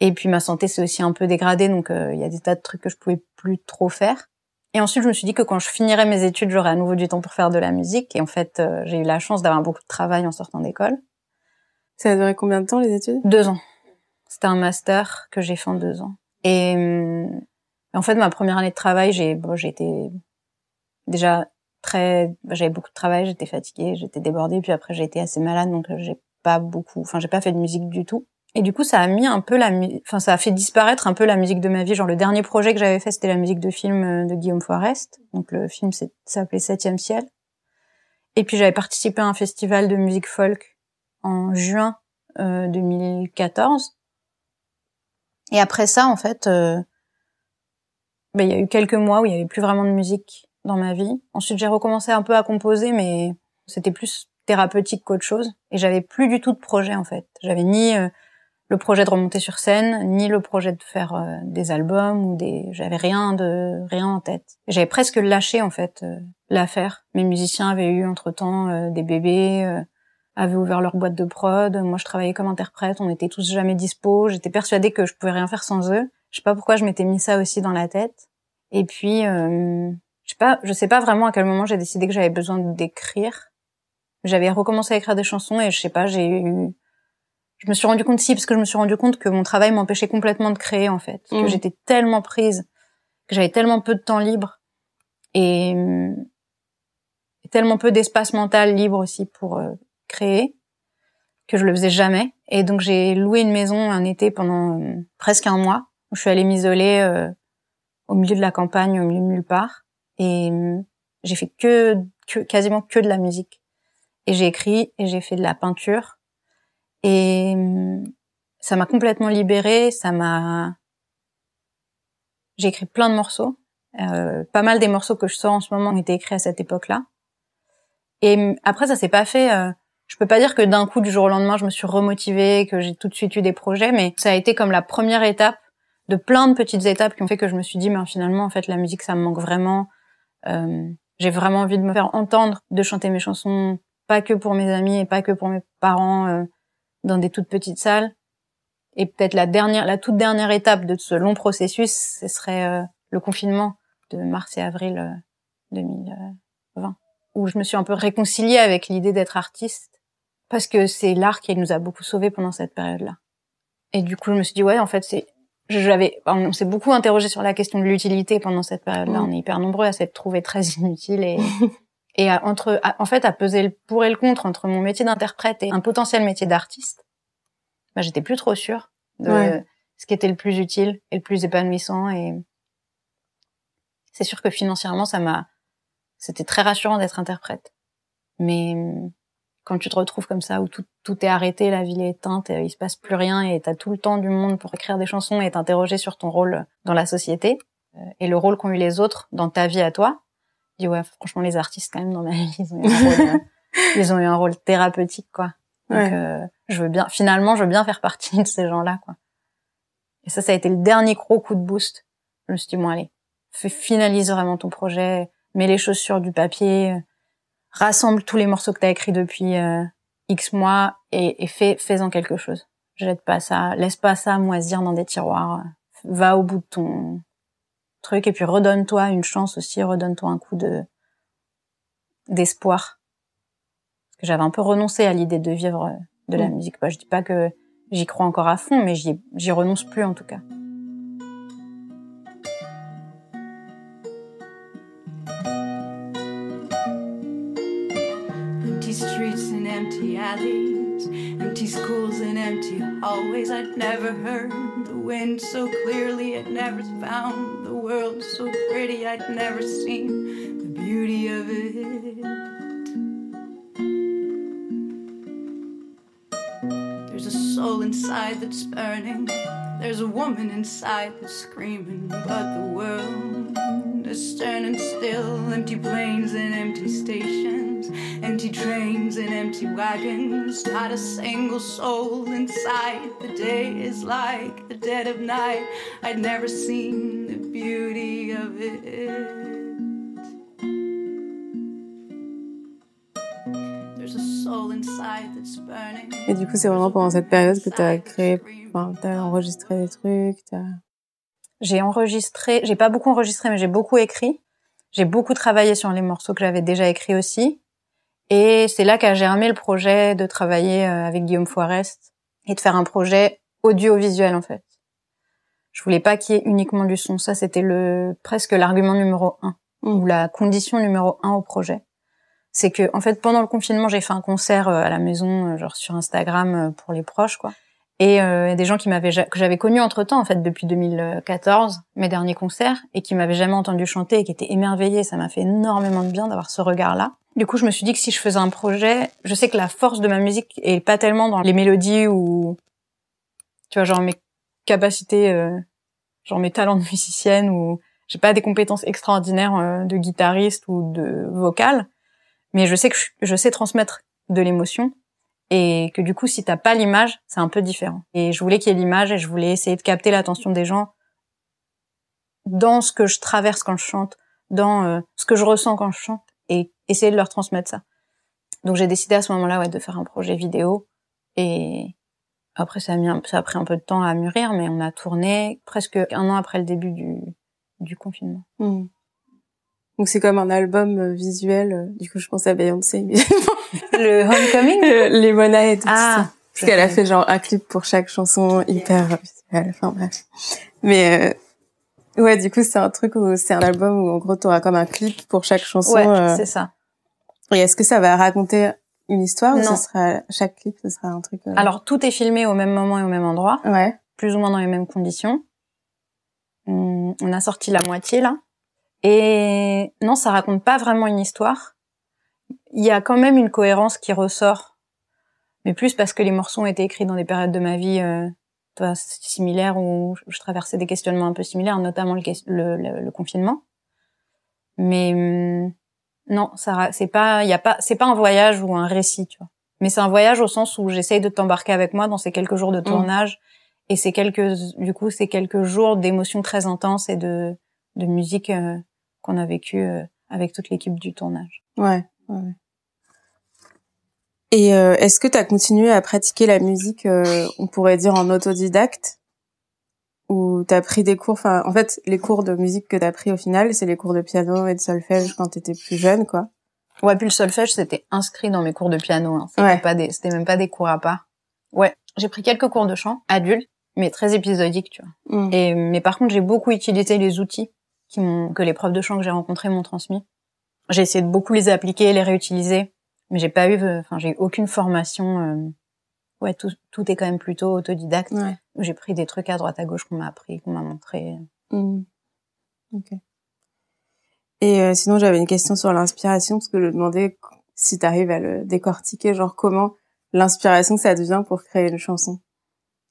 Et puis ma santé s'est aussi un peu dégradée, donc euh, il y a des tas de trucs que je pouvais plus trop faire. Et ensuite, je me suis dit que quand je finirais mes études, j'aurais à nouveau du temps pour faire de la musique. Et en fait, euh, j'ai eu la chance d'avoir beaucoup de travail en sortant d'école. Ça a duré combien de temps les études? Deux ans. C'était un master que j'ai fait en deux ans. Et hum, en fait, ma première année de travail, j'ai bon, été déjà très, j'avais beaucoup de travail, j'étais fatiguée, j'étais débordée. Puis après, j'ai été assez malade, donc j'ai pas beaucoup, enfin, j'ai pas fait de musique du tout. Et du coup, ça a mis un peu la, enfin, ça a fait disparaître un peu la musique de ma vie. Genre, le dernier projet que j'avais fait, c'était la musique de film euh, de Guillaume Forest. Donc, le film s'appelait Septième ciel. Et puis, j'avais participé à un festival de musique folk en juin euh, 2014. Et après ça, en fait, euh, ben, il y a eu quelques mois où il y avait plus vraiment de musique dans ma vie. Ensuite, j'ai recommencé un peu à composer, mais c'était plus thérapeutique qu'autre chose. Et j'avais plus du tout de projet, en fait. J'avais ni euh, le projet de remonter sur scène, ni le projet de faire euh, des albums ou des. J'avais rien de rien en tête. J'avais presque lâché en fait euh, l'affaire. Mes musiciens avaient eu entre temps euh, des bébés, avaient ouvert leur boîte de prod. Moi, je travaillais comme interprète. On était tous jamais dispo. J'étais persuadée que je pouvais rien faire sans eux. Je sais pas pourquoi je m'étais mis ça aussi dans la tête. Et puis, je sais pas, je sais pas vraiment à quel moment j'ai décidé que j'avais besoin d'écrire. J'avais recommencé à écrire des chansons et je sais pas, j'ai eu je me suis rendu compte si parce que je me suis rendu compte que mon travail m'empêchait complètement de créer en fait, que mmh. j'étais tellement prise, que j'avais tellement peu de temps libre et, tellement peu d'espace mental libre aussi pour euh, créer que je le faisais jamais. Et donc j'ai loué une maison un été pendant euh, presque un mois. Où je suis allée m'isoler euh, au milieu de la campagne, au milieu de nulle part, et j'ai fait que, que quasiment que de la musique. Et j'ai écrit et j'ai fait de la peinture et hum, ça m'a complètement libérée, ça m'a... J'ai écrit plein de morceaux. Euh, pas mal des morceaux que je sors en ce moment ont été écrits à cette époque-là. Et hum, après, ça s'est pas fait... Euh, je peux pas dire que d'un coup, du jour au lendemain, je me suis remotivée, que j'ai tout de suite eu des projets, mais ça a été comme la première étape de plein de petites étapes qui ont fait que je me suis dit, mais finalement, en fait, la musique, ça me manque vraiment. Euh, j'ai vraiment envie de me faire entendre, de chanter mes chansons, pas que pour mes amis et pas que pour mes parents. Dans des toutes petites salles. Et peut-être la dernière, la toute dernière étape de ce long processus, ce serait euh, le confinement de mars et avril 2020, euh, où je me suis un peu réconciliée avec l'idée d'être artiste, parce que c'est l'art qui nous a beaucoup sauvés pendant cette période-là. Et du coup, je me suis dit ouais, en fait, c'est, j'avais, on s'est beaucoup interrogé sur la question de l'utilité pendant cette période-là. On est hyper nombreux à s'être trouvés très inutiles et <laughs> et entre en fait à peser le pour et le contre entre mon métier d'interprète et un potentiel métier d'artiste bah j'étais plus trop sûre de ce qui était le plus utile et le plus épanouissant. Et c'est sûr que financièrement ça m'a c'était très rassurant d'être interprète. Mais quand tu te retrouves comme ça où tout, tout est arrêté la ville est éteinte et il se passe plus rien et t'as tout le temps du monde pour écrire des chansons et t'interroger sur ton rôle dans la société euh, et le rôle qu'ont eu les autres dans ta vie à toi ouais, franchement, les artistes, quand même, dans ma <laughs> vie, ils ont eu un rôle, euh, <laughs> ils ont eu un rôle thérapeutique, quoi. Donc, euh, je veux bien, finalement, je veux bien faire partie de ces gens-là, quoi. Et ça, ça a été le dernier gros coup de boost. Je me suis dit, bon, allez, fais, finalise vraiment ton projet, mets les choses sur du papier, euh, rassemble tous les morceaux que tu as écrits depuis X mois et, et fais, fais-en quelque chose. Jette pas ça, laisse pas ça moisir dans des tiroirs. Va au bout de ton, truc et puis redonne-toi une chance aussi, redonne-toi un coup de d'espoir. Parce que j'avais un peu renoncé à l'idée de vivre de la mm. musique. Je dis pas que j'y crois encore à fond, mais j'y, renonce plus en tout cas. Empty streets and empty alleys, empty schools and empty hallways. I'd never heard wind so clearly, I'd never found the world so pretty, I'd never seen the beauty of it. There's a soul inside that's burning, there's a woman inside that's screaming, but the world is turning still. Empty planes and empty stations, empty trains and empty wagons. Not a single soul inside. The day is like the dead of night. I'd never seen the beauty of it. Et du coup, c'est vraiment pendant cette période que t'as créé, enfin, t'as enregistré des trucs, t'as... J'ai enregistré, j'ai pas beaucoup enregistré, mais j'ai beaucoup écrit. J'ai beaucoup travaillé sur les morceaux que j'avais déjà écrits aussi. Et c'est là qu'a germé le projet de travailler euh, avec Guillaume Forest et de faire un projet audiovisuel en fait. Je voulais pas qu'il y ait uniquement du son. Ça, c'était le presque l'argument numéro un ou la condition numéro un au projet. C'est que en fait pendant le confinement, j'ai fait un concert euh, à la maison, euh, genre sur Instagram euh, pour les proches quoi. Et euh, des gens qui m'avaient que j'avais connus entre temps en fait depuis 2014, mes derniers concerts, et qui m'avaient jamais entendu chanter et qui étaient émerveillés. Ça m'a fait énormément de bien d'avoir ce regard-là. Du coup, je me suis dit que si je faisais un projet, je sais que la force de ma musique est pas tellement dans les mélodies ou tu vois genre mes capacités, euh, genre mes talents de musicienne ou j'ai pas des compétences extraordinaires de guitariste ou de vocal, mais je sais que je, sais transmettre de l'émotion et que du coup si t'as pas l'image c'est un peu différent. Et je voulais qu'il y ait l'image et je voulais essayer de capter l'attention des gens dans ce que je traverse quand je chante dans euh, ce que je ressens quand je chante et essayer de leur transmettre ça. Donc j'ai décidé à ce moment-là ouais de faire un projet vidéo et après ça a mis un, ça a pris un peu de temps à mûrir mais on a tourné presque un an après le début du du confinement. Hmm. Donc c'est comme un album euh, visuel. euh, Du coup, je pense à Beyoncé, mais <laughs> le homecoming Euh, les Mona et tout ah ça. Parce qu'elle a fait genre un clip pour chaque chanson hyper visuel. Enfin bref. Mais euh, ouais, du coup, c'est un truc où c'est un album où en gros t'auras comme un clip pour chaque chanson. ouais euh, c'est ça Et est-ce que ça va raconter une histoire ou ce sera chaque clip, ce sera un truc. euh, alors tout est filmé au même moment et au même endroit Ouais. plus ou moins dans les mêmes conditions. Hum, On a sorti la moitié là. Et non, ça raconte pas vraiment une histoire. Il y a quand même une cohérence qui ressort, mais plus parce que les morceaux ont été écrits dans des périodes de ma vie euh, similaires où je traversais des questionnements un peu similaires, notamment le, ques- le, le- le confinement. Mais hum, non, ça c'est pas, il y a pas, c'est pas un voyage ou un récit, tu vois. Mais c'est un voyage au sens où j'essaye de t'embarquer avec moi dans ces quelques jours de tournage et c'est quelques, du coup, c'est quelques jours d'émotions très intenses et de, de musique euh, qu'on a vécu euh, avec toute l'équipe du tournage. Ouais. ouais, ouais. Et euh, est-ce que tu as continué à pratiquer la musique, euh, on pourrait dire en autodidacte? Ou t'as pris des cours, enfin, en fait, les cours de musique que t'as pris au final, c'est les cours de piano et de solfège quand t'étais plus jeune, quoi? Ouais, puis le solfège, c'était inscrit dans mes cours de piano. Hein. C'était Ouais. pas des, c'était même pas des cours à part. Ouais, j'ai pris quelques cours de chant adultes, mais très épisodiques, tu vois. Mm. Et mais par contre, j'ai beaucoup utilisé les outils qui que les profs de chant que j'ai rencontrés m'ont transmis. J'ai essayé de beaucoup les appliquer, les réutiliser, mais j'ai pas eu, enfin, j'ai eu aucune formation. euh, Ouais, tout, tout est quand même plutôt autodidacte. Ouais. J'ai pris des trucs à droite à gauche qu'on m'a appris, qu'on m'a montré. Mm. Ok. Et euh, sinon, j'avais une question sur l'inspiration, parce que je me demandais si t'arrives à le décortiquer, genre comment l'inspiration ça devient pour créer une chanson.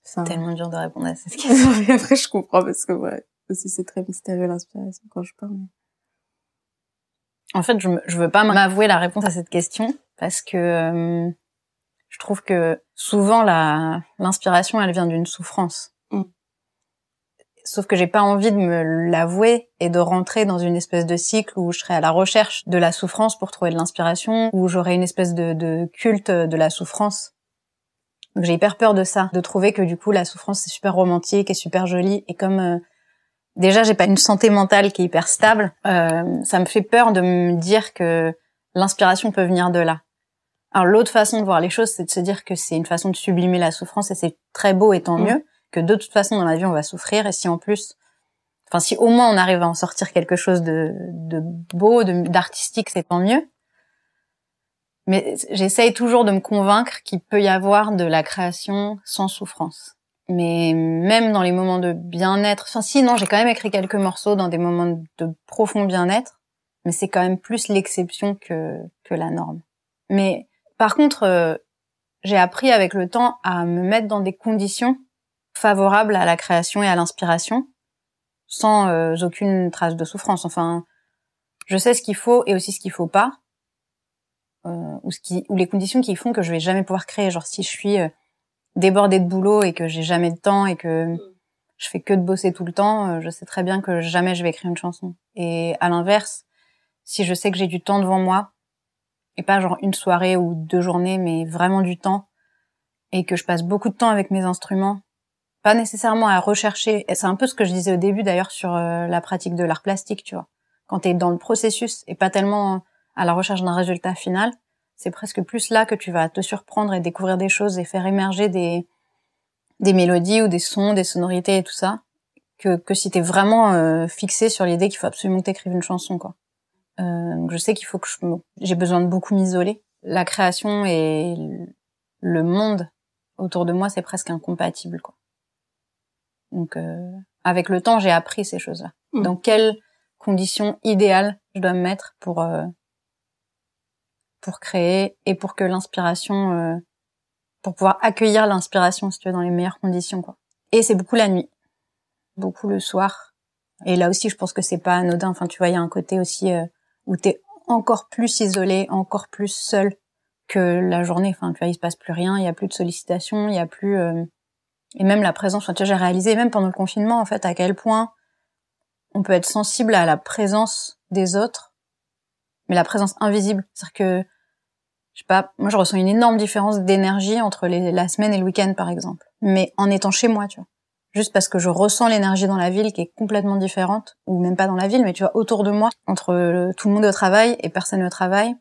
C'est un- Tellement dur de répondre à cette <laughs> question. Après, je comprends parce que ouais, aussi c'est très mystérieux l'inspiration quand je parle. En fait, je, je veux pas m'avouer la réponse à cette question parce que euh, je trouve que souvent la l'inspiration, elle vient d'une souffrance. Mm. Sauf que j'ai pas envie de me l'avouer et de rentrer dans une espèce de cycle où je serais à la recherche de la souffrance pour trouver de l'inspiration, où j'aurais une espèce de, de culte de la souffrance. Donc j'ai hyper peur de ça, de trouver que du coup la souffrance c'est super romantique et super jolie et comme euh, déjà j'ai pas une santé mentale qui est hyper stable, euh, ça me fait peur de me dire que l'inspiration peut venir de là. Alors l'autre façon de voir les choses, c'est de se dire que c'est une façon de sublimer la souffrance et c'est très beau et tant Mm. mieux que de toute façon dans la vie on va souffrir et si en plus, enfin si au moins on arrive à en sortir quelque chose de, de beau, de- d'artistique, c'est tant mieux. Mais j'essaye toujours de me convaincre qu'il peut y avoir de la création sans souffrance. Mais même dans les moments de bien-être, enfin si non, j'ai quand même écrit quelques morceaux dans des moments de profond bien-être, mais c'est quand même plus l'exception que que la norme. Mais par contre, euh, j'ai appris avec le temps à me mettre dans des conditions favorables à la création et à l'inspiration, sans euh, aucune trace de souffrance. Enfin, je sais ce qu'il faut et aussi ce qu'il faut pas, euh, ou ce qui, ou les conditions qui font que je vais jamais pouvoir créer. Genre si je suis euh, débordée de boulot et que j'ai jamais de temps et que je fais que de bosser tout le temps, euh, je sais très bien que jamais je vais écrire une chanson. Et à l'inverse, si je sais que j'ai du temps devant moi, et pas genre une soirée ou deux journées, mais vraiment du temps, et que je passe beaucoup de temps avec mes instruments, pas nécessairement à rechercher, et c'est un peu ce que je disais au début d'ailleurs sur euh, la pratique de l'art plastique, tu vois. Quand t'es dans le processus et pas tellement à la recherche d'un résultat final, c'est presque plus là que tu vas te surprendre et découvrir des choses et faire émerger des, des mélodies ou des sons, des sonorités et tout ça, que, que si t'es vraiment euh, fixé sur l'idée qu'il faut absolument que t'écrives une chanson, quoi. Euh, je sais qu'il faut que j'ai besoin de beaucoup m'isoler. La création et le monde autour de moi, c'est presque incompatible, quoi. Donc euh, avec le temps, j'ai appris ces choses-là. Mm. Dans quelles conditions idéales je dois me mettre pour euh, pour créer et pour que l'inspiration euh, pour pouvoir accueillir l'inspiration si tu veux dans les meilleures conditions quoi. Et c'est beaucoup la nuit. Beaucoup le soir. Et là aussi je pense que c'est pas anodin enfin tu vois il y a un côté aussi euh, où tu es encore plus isolé, encore plus seul que la journée enfin tu vois il se passe plus rien, il y a plus de sollicitations, il y a plus euh, et même la présence enfin tu vois j'ai réalisé même pendant le confinement en fait à quel point on peut être sensible à la présence des autres mais la présence invisible. C'est-à-dire que, je sais pas, moi je ressens une énorme différence d'énergie entre la semaine et le week-end par exemple. Mais en étant chez moi, tu vois. Juste parce que je ressens l'énergie dans la ville qui est complètement différente, ou même pas dans la ville, mais tu vois, autour de moi, entre tout le monde au travail et personne au travail.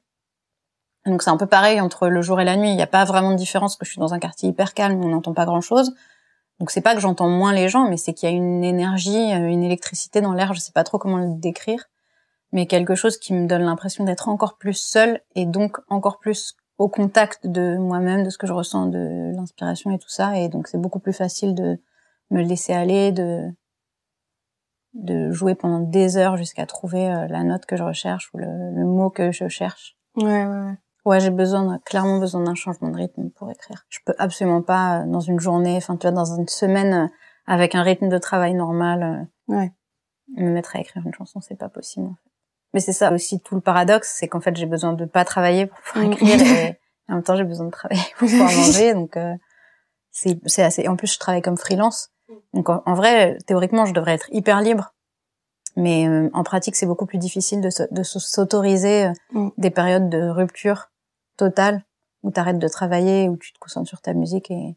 Donc c'est un peu pareil entre le jour et la nuit. Il n'y a pas vraiment de différence que je suis dans un quartier hyper calme on n'entend pas grand-chose. Donc c'est pas que j'entends moins les gens, mais c'est qu'il y a une énergie, euh, une électricité dans l'air, je sais pas trop comment le décrire mais quelque chose qui me donne l'impression d'être encore plus seule et donc encore plus au contact de moi-même, de ce que je ressens, de l'inspiration et tout ça. Et donc c'est beaucoup plus facile de me laisser aller, de de jouer pendant des heures jusqu'à trouver euh, la note que je recherche ou le, le mot que je cherche. Ouais, ouais, ouais. Ouais, j'ai besoin, clairement besoin d'un changement de rythme pour écrire. Je peux absolument pas euh, dans une journée, enfin tu vois, dans une semaine euh, avec un rythme de travail normal, Ouais. me mettre à écrire une chanson, c'est pas possible. En fait. Mais c'est ça aussi tout le paradoxe, c'est qu'en fait j'ai besoin de pas travailler pour pouvoir Mm. écrire <laughs> et en même temps j'ai besoin de travailler pour pouvoir manger, donc euh, c'est c'est assez. En plus je travaille comme freelance, donc en, en vrai théoriquement je devrais être hyper libre, mais euh, en pratique c'est beaucoup plus difficile de, se- de se- s'autoriser euh, Mm. des périodes de rupture totale où tu arrêtes de travailler, où tu te concentres sur ta musique et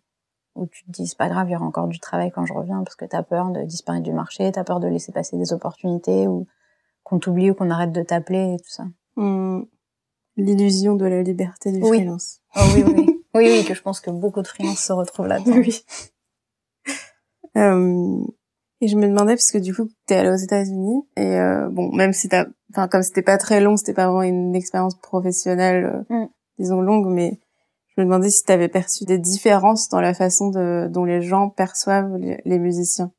où tu te dis c'est pas grave, il y aura encore du travail quand je reviens parce que t'as peur de disparaître du marché, t'as peur de laisser passer des opportunités ou qu'on t'oublie ou qu'on arrête de t'appeler et tout ça. Hum, L'illusion de la liberté du Oui. freelance. Oh oui, oui, <laughs> oui. oui, que je pense que beaucoup de freelances se retrouvent là-dedans. Oui. Euh, et je me demandais parce que du coup t'es allée aux États-Unis et euh, bon même si t'as, enfin comme c'était pas très long, c'était pas vraiment une expérience professionnelle, euh, Mm. disons longue, mais je me demandais si t'avais perçu des différences dans la façon de, dont les gens perçoivent les, les musiciens.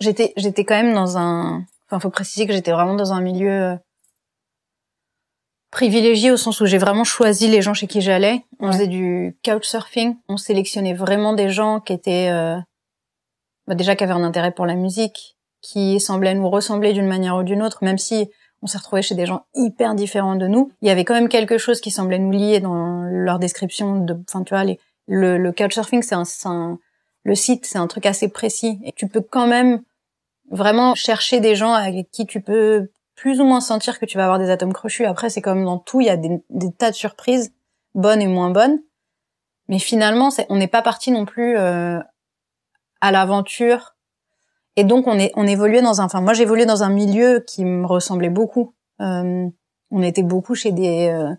J'étais, j'étais quand même dans un, enfin, faut préciser que j'étais vraiment dans un milieu euh, privilégié au sens où j'ai vraiment choisi les gens chez qui j'allais. On Ouais. faisait du couchsurfing. On sélectionnait vraiment des gens qui étaient, euh, bah, déjà qui avaient un intérêt pour la musique, qui semblaient nous ressembler d'une manière ou d'une autre, même si on s'est retrouvé chez des gens hyper différents de nous. Il y avait quand même quelque chose qui semblait nous lier dans leur description de, enfin, tu vois, les, le, le couchsurfing, c'est un, un, le site, c'est un truc assez précis et tu peux quand même vraiment chercher des gens avec qui tu peux plus ou moins sentir que tu vas avoir des atomes crochus. Après, c'est comme dans tout, il y a des, tas de surprises, bonnes et moins bonnes. Mais finalement, on n'est pas parti non plus euh, à l'aventure. Et donc, on est, on évoluait dans un, enfin, moi, j'évoluais dans un milieu qui me ressemblait beaucoup. Euh, on était beaucoup chez des, euh,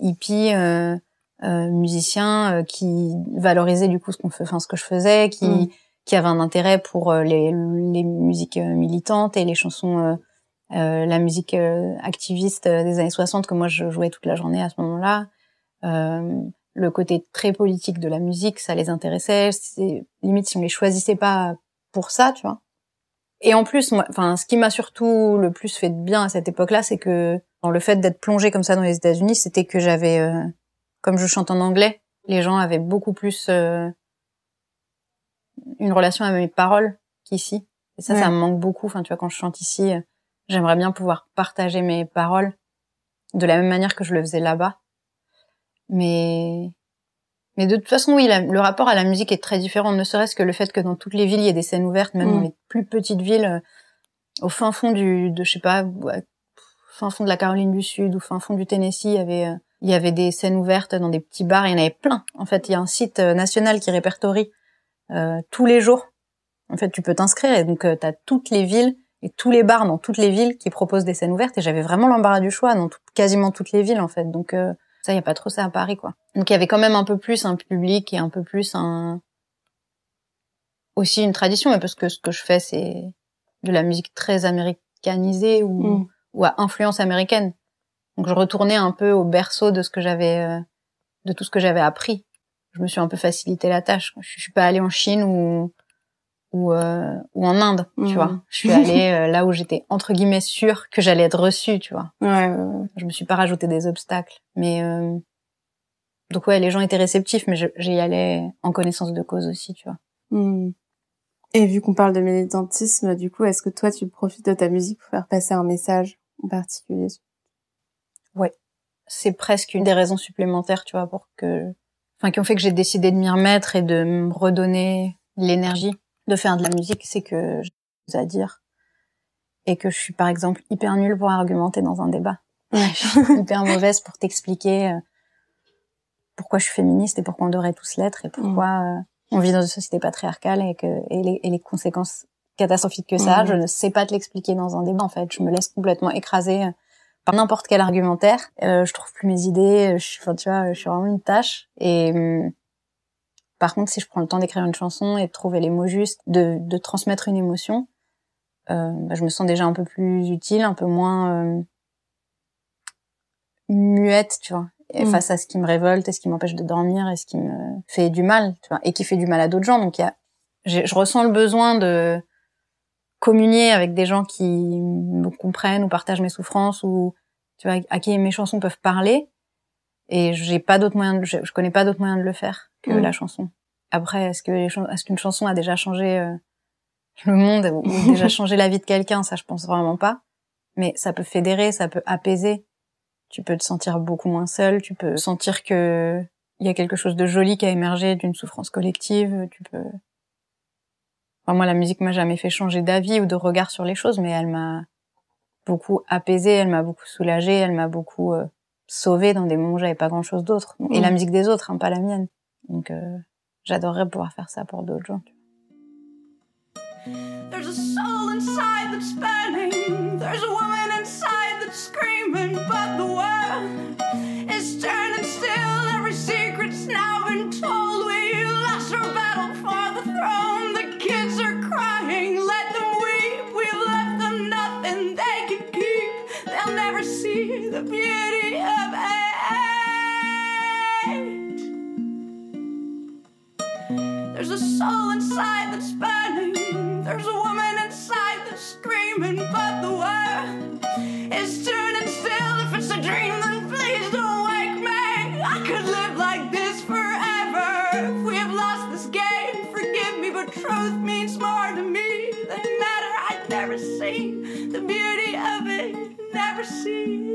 hippies euh, euh, musiciens euh, qui valorisaient du coup ce qu'on fait, enfin ce que je faisais, qui Mm. Qui avaient un intérêt pour euh, les les musiques euh, militantes et les chansons euh, euh, la musique activiste des années 60 que moi je jouais toute la journée à ce moment-là. Le côté très politique de la musique, ça les intéressait. Limite si on les choisissait pas pour ça, tu vois. Et en plus, enfin, ce qui m'a surtout le plus fait de bien à cette époque-là, c'est que dans le fait d'être plongée comme ça dans les États-Unis, c'était que j'avais, euh, comme je chante en anglais, les gens avaient beaucoup plus euh, une relation avec mes paroles qu'ici. Et ça, Ouais. ça me manque beaucoup. Enfin, tu vois, quand je chante ici, euh, j'aimerais bien pouvoir partager mes paroles de la même manière que je le faisais là-bas. Mais mais de toute façon, oui, la- le rapport à la musique est très différent. Ne serait-ce que le fait que dans toutes les villes, il y ait des scènes ouvertes, même Mm. dans les plus petites villes, euh, au fin fond du, de je sais pas, ouais, fin fond de la Caroline du Sud ou fin fond du Tennessee, il y avait euh, il y avait des scènes ouvertes dans des petits bars. Il y en avait plein. En fait, il y a un site national qui répertorie tous les jours. En fait, tu peux t'inscrire et donc tu as toutes les villes et tous les bars dans toutes les villes qui proposent des scènes ouvertes. Et j'avais vraiment l'embarras du choix dans tout- quasiment toutes les villes en fait. Donc euh, ça, il y a pas trop ça à Paris, quoi. Donc il y avait quand même un peu plus un public et un peu plus un aussi une tradition, mais parce que ce que je fais, c'est de la musique très américanisée ou, Mm. ou à influence américaine. Donc je retournais un peu au berceau de ce que j'avais, euh, de tout ce que j'avais appris. Je me suis un peu facilité la tâche. Je suis pas allée en Chine ou ou, euh, ou en Inde, tu Mhm. vois. Je suis allée euh, là où j'étais entre guillemets sûre que j'allais être reçue, tu vois. Ouais, ouais, ouais. Je me suis pas rajouté des obstacles, mais euh, donc ouais, les gens étaient réceptifs, mais je- j'y allais en connaissance de cause aussi, tu vois. Hmm. Et vu qu'on parle de militantisme, du coup, est-ce que toi, tu profites de ta musique pour faire passer un message en particulier C'est presque une des raisons supplémentaires, tu vois, pour que, enfin, qui ont fait que j'ai décidé de m'y remettre et de me redonner l'énergie de faire de la musique, c'est que j'ai des choses à dire et que je suis par exemple hyper nulle pour argumenter dans un débat. Ouais. Je suis hyper mauvaise pour t'expliquer euh, pourquoi je suis féministe et pourquoi on devrait tous l'être et pourquoi euh, on vit dans une société patriarcale et que et les, et les conséquences catastrophiques que ça a. Mhm. Je ne sais pas te l'expliquer dans un débat en fait. Je me laisse complètement écraser euh, par n'importe quel argumentaire. Euh, je trouve plus mes idées. euh, Je suis, enfin, tu vois, je suis vraiment une tâche. Et hum, par contre, si je prends le temps d'écrire une chanson et de trouver les mots justes, de, de transmettre une émotion, euh, bah, je me sens déjà un peu plus utile, un peu moins euh, muette, tu vois, et Mm. face à ce qui me révolte et ce qui m'empêche de dormir et ce qui me fait du mal, tu vois, et qui fait du mal à d'autres gens. Donc il y a, je ressens le besoin de communier avec des gens qui me comprennent ou partagent mes souffrances ou tu vois à qui mes chansons peuvent parler. Et j'ai pas d'autre moyen, de, je, je connais pas d'autre moyen de le faire que Mm. la chanson. Après, est-ce que est-ce qu'une chanson a déjà changé euh, <laughs> le monde ou, ou <laughs> déjà changé la vie de quelqu'un? Ça, je pense vraiment pas. Mais ça peut fédérer, ça peut apaiser. Tu peux te sentir beaucoup moins seul. Tu peux sentir que il y a quelque chose de joli qui a émergé d'une souffrance collective. Tu peux. Enfin, moi, la musique m'a jamais fait changer d'avis ou de regard sur les choses, mais elle m'a beaucoup apaisée, elle m'a beaucoup soulagée, elle m'a beaucoup euh, sauvée dans des moments où j'avais pas grand chose d'autre. Et la musique des autres, hein, pas la mienne. Donc, euh, j'adorerais pouvoir faire ça pour d'autres gens. There's a soul inside that's burning. There's a woman inside that's screaming. But the world the beauty of hate. There's a soul inside that's burning. There's a woman inside that's screaming. But the world is turning still. If it's a dream, then please don't wake me. I could live like this forever. If we have lost this game, forgive me, but truth means more to me than matter. I'd never seen the beauty of it. Never seen.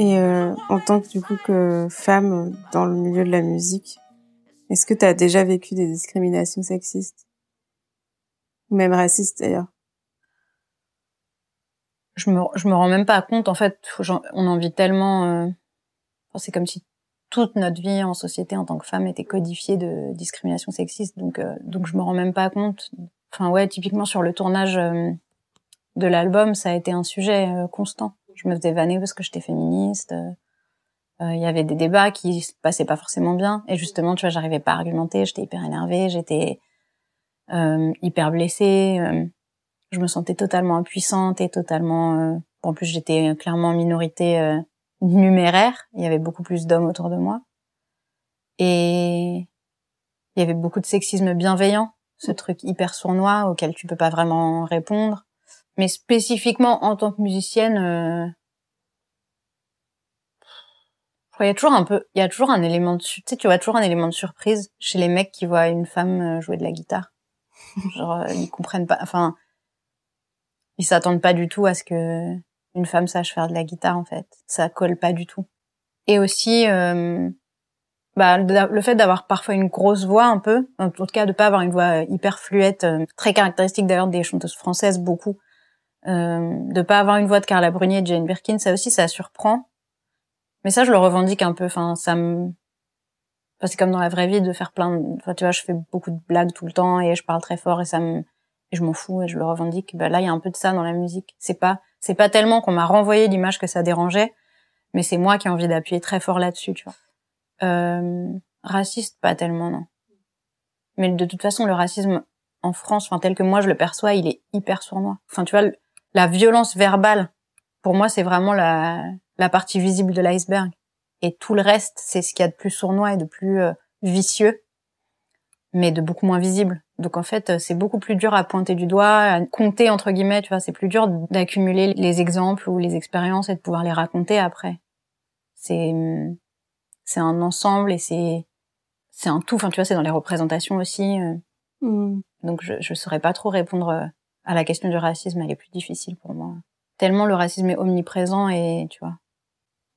Et euh, en tant que du coup que femme dans le milieu de la musique, est-ce que tu as déjà vécu des discriminations sexistes? Ou même racistes d'ailleurs? Je me je me rends même pas compte en fait on en vit tellement euh, c'est comme si toute notre vie en société en tant que femme était codifiée de discrimination sexiste donc euh, donc je me rends même pas compte enfin ouais typiquement sur le tournage euh, de l'album, ça a été un sujet euh, constant. Je me faisais vanner parce que j'étais féministe. euh, Il y avait des débats qui se passaient pas forcément bien. Et justement, tu vois, j'arrivais pas à argumenter. J'étais hyper énervée. J'étais euh, hyper blessée. je me sentais totalement impuissante et totalement. euh, En plus, j'étais clairement en minorité numéraire. Il y avait beaucoup plus d'hommes autour de moi. Et il y avait beaucoup de sexisme bienveillant, ce truc hyper sournois auquel tu peux pas vraiment répondre. Mais spécifiquement en tant que musicienne, euh, qu'il y a toujours un peu, il y a toujours un élément de, tu sais, tu vois toujours un élément de surprise chez les mecs qui voient une femme euh, jouer de la guitare. <laughs> Genre, euh, ils comprennent pas, enfin, ils s'attendent pas du tout à ce que une femme sache faire de la guitare en fait. Ça colle pas du tout. Et aussi, euh, bah, le fait d'avoir parfois une grosse voix un peu, en tout cas de pas avoir une voix euh, hyper fluette, euh, très caractéristique d'ailleurs des chanteuses françaises beaucoup, euh, de pas avoir une voix de Carla Bruni et Jane Birkin, ça aussi ça surprend. Mais ça je le revendique un peu, enfin ça me, enfin, c'est comme dans la vraie vie de faire plein, de... enfin tu vois je fais beaucoup de blagues tout le temps et je parle très fort et ça me, et je m'en fous et je le revendique. Bah là il y a un peu de ça dans la musique. C'est pas, c'est pas tellement qu'on m'a renvoyé l'image que ça dérangeait, mais c'est moi qui ai envie d'appuyer très fort là-dessus, tu vois. Euh, raciste, pas tellement, non. Mais de toute façon, le racisme en France, enfin tel que moi je le perçois, il est hyper sournois. Enfin, tu vois, la violence verbale, pour moi, c'est vraiment la, la partie visible de l'iceberg. Et tout le reste, c'est ce qu'il y a de plus sournois et de plus euh, vicieux, mais de beaucoup moins visible. Donc en fait, c'est beaucoup plus dur à pointer du doigt, à compter entre guillemets, tu vois, c'est plus dur d'accumuler les exemples ou les expériences et de pouvoir les raconter après. C'est hum, c'est un ensemble et c'est c'est un tout. Enfin, tu vois, c'est dans les représentations aussi. euh. Hmm. Donc, je je saurais pas trop répondre euh, à la question du racisme. Elle est plus difficile pour moi. Tellement le racisme est omniprésent et tu vois.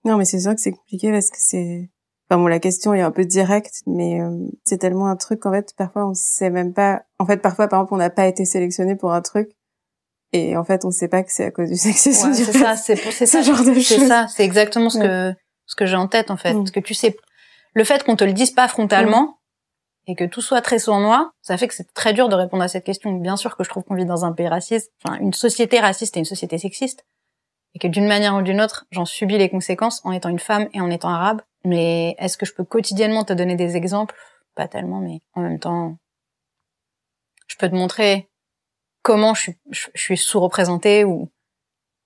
Non, mais c'est sûr que c'est compliqué parce que c'est... Enfin bon, la question est un peu directe, mais euh, c'est tellement un truc qu'en fait, parfois, on sait même pas... En fait, parfois, par exemple, on n'a pas été sélectionné pour un truc, et en fait, on sait pas que c'est à cause du <laughs> sexisme. Ouais, c'est ça. C'est pour- Ce ça. genre de C'est ça. C'est exactement ce que ce que j'ai en tête en fait. Mm. Parce que tu sais, le fait qu'on te le dise pas frontalement et que tout soit très sournois, ça fait que c'est très dur de répondre à cette question. Bien sûr que je trouve qu'on vit dans un pays raciste, enfin une société raciste et une société sexiste, et que d'une manière ou d'une autre, j'en subis les conséquences en étant une femme et en étant arabe. Mais est-ce que je peux quotidiennement te donner des exemples? Pas tellement, mais en même temps, je peux te montrer comment je suis, je, je suis sous-représentée ou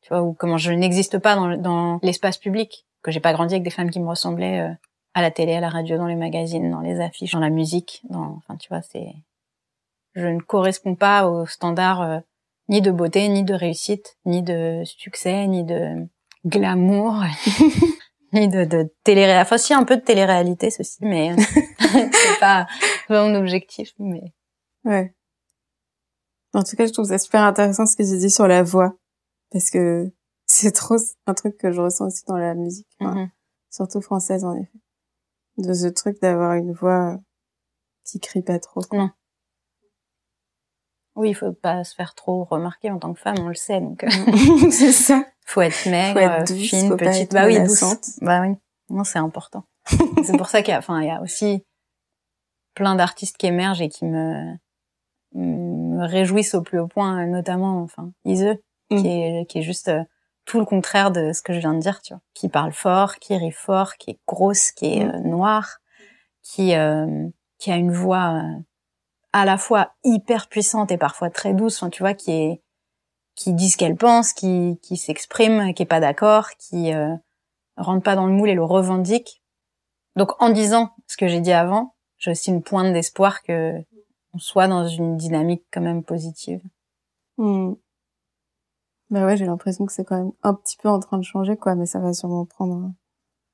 tu vois ou comment je n'existe pas dans, dans l'espace public, que j'ai pas grandi avec des femmes qui me ressemblaient euh, à la télé, à la radio, dans les magazines, dans les affiches, dans la musique, dans enfin tu vois, c'est je ne corresponds pas aux standards euh, ni de beauté, ni de réussite, ni de succès, ni de glamour, <laughs> ni de, de télé enfin si un peu de télé-réalité ceci, mais euh, <laughs> c'est pas, mon objectif, mais Ouais. En tout cas, je trouve ça super intéressant ce que tu dis sur la voix. Parce que c'est trop un truc que je ressens aussi dans la musique. Enfin, Mhm. Surtout française, en effet. De ce truc d'avoir une voix qui crie pas trop. quoi. Non. oui, il faut pas se faire trop remarquer en tant que femme, on le sait, donc euh, <laughs> c'est ça. faut être maigre, Faut être douce, fine, faut pas petite. être Bah oui, douce. Bah oui. Non, c'est important. <laughs> c'est pour ça qu'il y a, enfin, il y a aussi plein d'artistes qui émergent et qui me, me réjouissent au plus haut point, notamment, enfin, Ise, Mm. qui est, qui est juste euh, tout le contraire de ce que je viens de dire, tu vois. Qui parle fort, qui rit fort, qui est grosse, qui est Mm. euh, noire, qui, euh, qui a une voix euh, à la fois hyper puissante et parfois très douce, enfin, tu vois, qui est, qui dit ce qu'elle pense, qui, qui s'exprime, qui est pas d'accord, qui euh, rentre pas dans le moule et le revendique. Donc en disant ce que j'ai dit avant, j'ai aussi une pointe d'espoir que on soit dans une dynamique quand même positive. Hmm. Bah ouais, j'ai l'impression que c'est quand même un petit peu en train de changer, quoi, mais ça va sûrement prendre euh,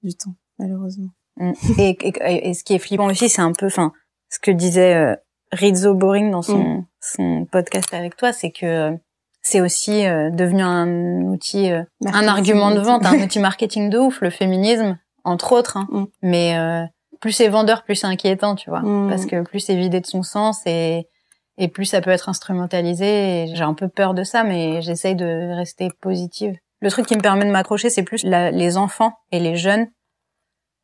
du temps, malheureusement. Mm. Et, et, et ce qui est flippant aussi, c'est un peu, enfin, ce que disait euh, Rizzo Boring dans son, son podcast avec toi, c'est que euh, c'est aussi devenu un outil, un argument de vente, un <laughs> outil marketing de ouf, le féminisme, entre autres. hein. Mm. Mais euh, plus c'est vendeur, plus c'est inquiétant, tu vois, Mm. parce que plus c'est vidé de son sens et et plus ça peut être instrumentalisé. J'ai un peu peur de ça, mais j'essaye de rester positive. Le truc qui me permet de m'accrocher, c'est plus les enfants et les jeunes.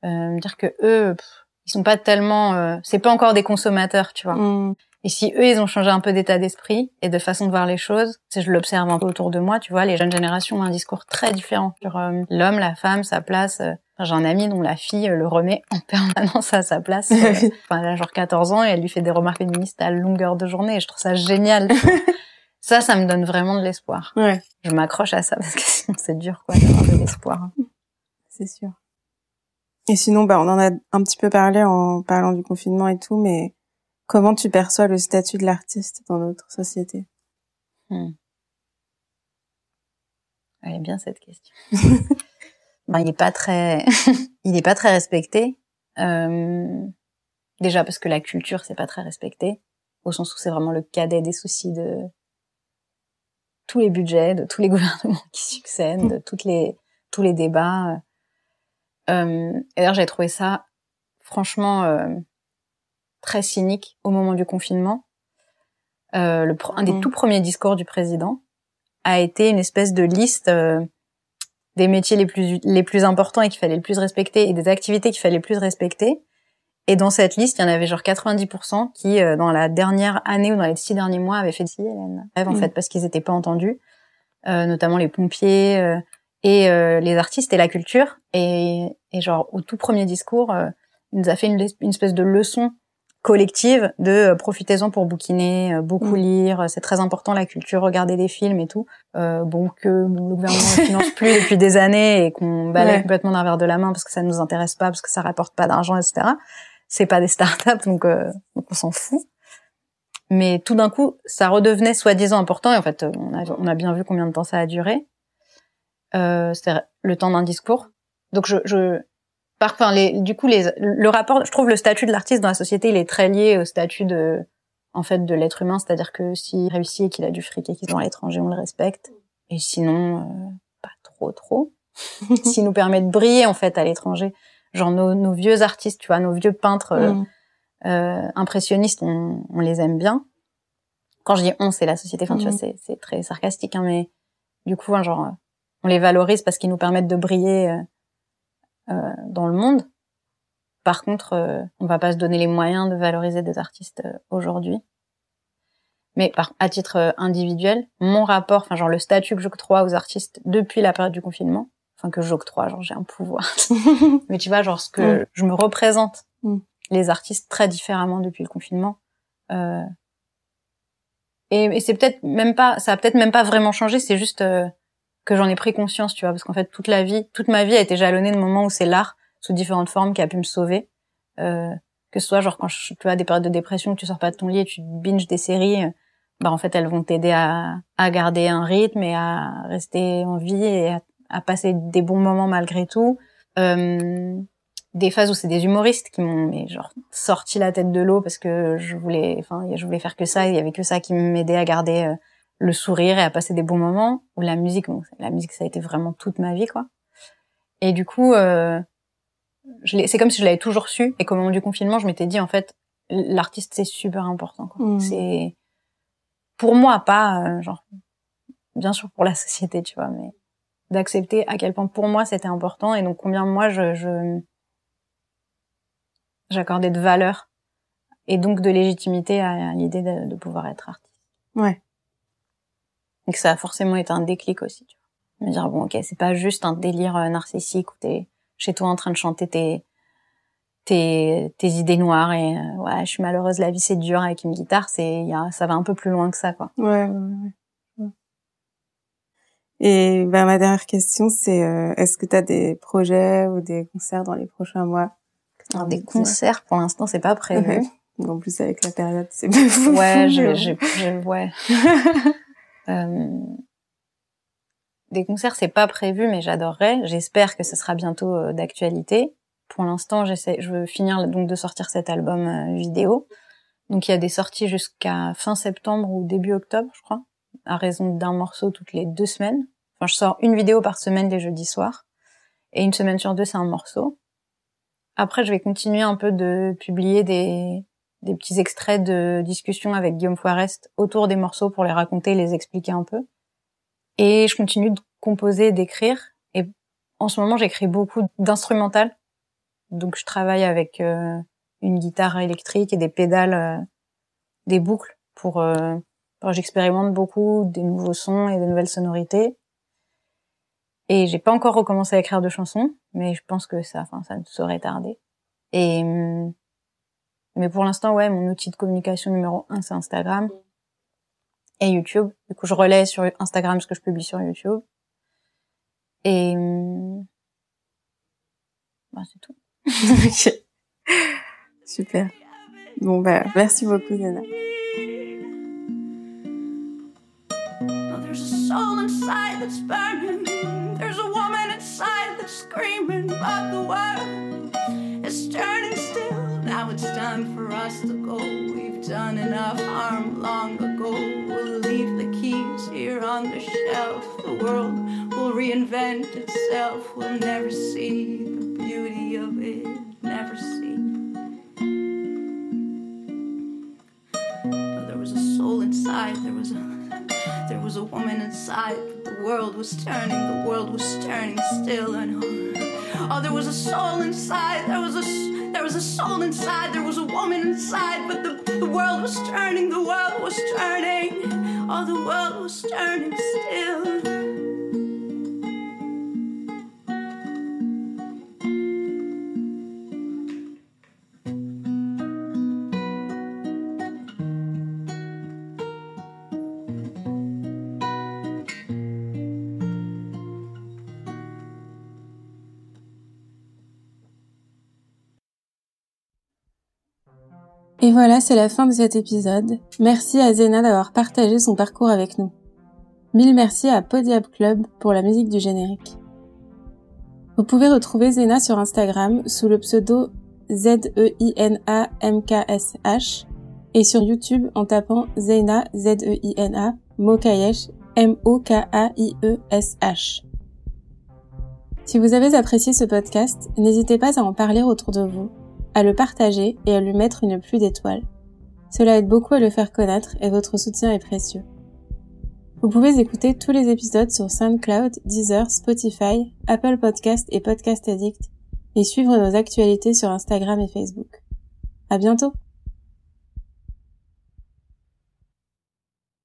Euh, dire que eux, pff, ils sont pas tellement, euh, c'est pas encore des consommateurs, tu vois. Hmm. Et si eux, ils ont changé un peu d'état d'esprit et de façon de voir les choses, si je l'observe un peu autour de moi, tu vois, les jeunes générations ont un discours très différent sur euh, l'homme, la femme, sa place. euh. J'ai un ami dont la fille euh, le remet en <laughs> permanence à sa place. euh, <laughs> Enfin, elle a genre 14 ans et elle lui fait des remarques féministes à longueur de journée. Et je trouve ça génial. <laughs> ça, ça me donne vraiment de l'espoir. Ouais, Je m'accroche à ça parce que sinon c'est dur, quoi, d'avoir de l'espoir. c'est sûr. Et sinon, bah, on en a un petit peu parlé en parlant du confinement et tout, mais comment tu perçois le statut de l'artiste dans notre société? Elle est bien cette question. <laughs> ben, il est pas très, <laughs> il est pas très respecté. Euh, déjà parce que la culture c'est pas très respecté, au sens où c'est vraiment le cadet des soucis de tous les budgets, de tous les <laughs> gouvernements qui succèdent, de toutes les tous les débats. Euh, et d'ailleurs j'ai trouvé ça franchement euh, très cynique au moment du confinement. Euh, le, un des Mhm. tout premiers discours du président a été une espèce de liste euh, des métiers les plus les plus importants et qu'il fallait le plus respecter et des activités qu'il fallait le plus respecter. Et dans cette liste, il y en avait genre 90% qui, euh, dans la dernière année ou dans les six derniers mois, avaient fait si Hélène en Mm. fait parce qu'ils n'étaient pas entendus, euh, notamment les pompiers euh, et euh, les artistes et la culture. Et, et genre au tout premier discours, euh, il nous a fait une, une espèce de leçon collective de euh, profitez-en pour bouquiner, euh, beaucoup Mm. lire, euh, c'est très important la culture, regarder des films et tout. Euh, bon que le gouvernement ne finance <laughs> plus depuis des années et qu'on balaye Ouais. complètement d'un verre de la main parce que ça nous intéresse pas, parce que ça rapporte pas d'argent, etc. C'est pas des startups donc, euh, donc on s'en fout. Mais tout d'un coup, ça redevenait soi-disant important et en fait, on a, on a bien vu combien de temps ça a duré. Euh, c'est le temps d'un discours. Donc je, je par, enfin, les, du coup, les, le rapport, je trouve le statut de l'artiste dans la société, il est très lié au statut de, en fait, de l'être humain. C'est-à-dire que s'il réussit et qu'il a du fric et qu'il est à l'étranger, on le respecte. Et sinon, euh, pas trop, trop. <laughs> S'il nous permet de briller, en fait, à l'étranger. Genre nos, nos vieux artistes, tu vois, nos vieux peintres euh, Mm. euh, impressionnistes, on, on les aime bien. Quand je dis on, c'est la société. Enfin, tu vois, c'est, c'est très sarcastique, hein, mais du coup, hein, genre, on les valorise parce qu'ils nous permettent de briller euh, dans le monde. Par contre, euh, on va pas se donner les moyens de valoriser des artistes euh, aujourd'hui. Mais par, à titre euh, individuel, mon rapport, enfin genre le statut que j'octroie aux artistes depuis la période du confinement, enfin que j'octroie, genre j'ai un pouvoir. <laughs> Mais tu vois, genre ce que Mm. je me représente Mm. les artistes très différemment depuis le confinement. Euh, et, et c'est peut-être même pas, ça a peut-être même pas vraiment changé. C'est juste euh, que j'en ai pris conscience, tu vois, parce qu'en fait toute la vie, toute ma vie a été jalonnée de moments où c'est l'art sous différentes formes qui a pu me sauver. Euh, que ce soit genre quand je, tu as des périodes de dépression, que tu sors pas de ton lit et tu binges des séries, euh, bah en fait elles vont t'aider à, à garder un rythme et à rester en vie et à, à passer des bons moments malgré tout. Euh, des phases où c'est des humoristes qui m'ont mais genre sorti la tête de l'eau parce que je voulais enfin je voulais faire que ça il y avait que ça qui m'aidait à garder euh, le sourire et à passer des bons moments ou la musique bon, la musique ça a été vraiment toute ma vie quoi et du coup euh, c'est comme si je l'avais toujours su et qu'au moment du confinement je m'étais dit en fait l'artiste c'est super important. Mhm. c'est pour moi pas euh, genre bien sûr pour la <laughs> société tu vois mais d'accepter à quel point pour moi c'était important et donc combien moi je, je j'accordais de valeur et donc de légitimité à, à l'idée de, de pouvoir être artiste. Ouais. Et que ça a forcément été un déclic aussi, tu vois. Me dire bon ok c'est pas juste un délire euh, narcissique où t'es chez toi en train de chanter tes tes, tes idées noires et euh, ouais je suis malheureuse la vie c'est dur avec une guitare c'est il y a ça va un peu plus loin que ça quoi. Ouais, ouais, ouais. Et ben, ma dernière question, c'est euh, est-ce que tu as des projets ou des concerts dans les prochains mois? Alors, des concerts pour l'instant c'est pas prévu. <laughs> En plus, avec la période, c'est. Ouais, bon. j'ai, j'ai- ouais. <laughs> Euh, des concerts, c'est pas prévu, mais j'adorerais. J'espère que ce sera bientôt euh, d'actualité. Pour l'instant, je veux finir donc de sortir cet album euh, vidéo. Donc il y a des sorties jusqu'à fin septembre ou début octobre, je crois, à raison d'un morceau toutes les deux semaines. Enfin, je sors une vidéo par semaine les jeudis soirs, et une semaine sur deux, c'est un morceau. Après, je vais continuer un peu de publier des, des petits extraits de discussions avec Guillaume Foirest autour des morceaux pour les raconter, les expliquer un peu. Et je continue de composer, d'écrire. Et en ce moment, j'écris beaucoup d'instrumental. Donc, je travaille avec euh, une guitare électrique et des pédales euh, des boucles pour, euh, j'expérimente beaucoup des nouveaux sons et des nouvelles sonorités. Et j'ai pas encore recommencé à écrire de chansons, mais je pense que ça, enfin, ça ne saurait tarder. Et mais pour l'instant, ouais, mon outil de communication numéro un, c'est Instagram et YouTube. Du coup, je relais sur Instagram ce que je publie sur YouTube. Et bah, c'est tout. <laughs> Super. Bon bah merci beaucoup Zena. There's a soul inside that's burning. There's a woman inside that's screaming, but the world is turning still. It's time for us to go. We've done enough harm long ago. We'll leave the keys here on the shelf. The world will reinvent itself. We'll never see the beauty of it. Never see. There was a soul inside. There was a <laughs> there was a woman inside. The world was turning. The world was turning still and hard. oh, there was a soul inside. There was a there was a soul inside. There was a woman inside. But the the world was turning. The world was turning. Oh, the world was turning still. Et voilà, c'est la fin de cet épisode. Merci à Zena d'avoir partagé son parcours avec nous. Mille merci à Podiab Club pour la musique du générique. Vous pouvez retrouver Zena sur Instagram sous le pseudo Z-E-I-N-A-M-K-S-H et sur YouTube en tapant Zena Z-E-I-N-A Mokayesh M-O-K-A-I-E-S-H. Si vous avez apprécié ce podcast, n'hésitez pas à en parler autour de vous à le partager et à lui mettre une pluie d'étoiles. Cela aide beaucoup à le faire connaître et votre soutien est précieux. Vous pouvez écouter tous les épisodes sur SoundCloud, Deezer, Spotify, Apple Podcast et Podcast Addict et suivre nos actualités sur Instagram et Facebook. À bientôt!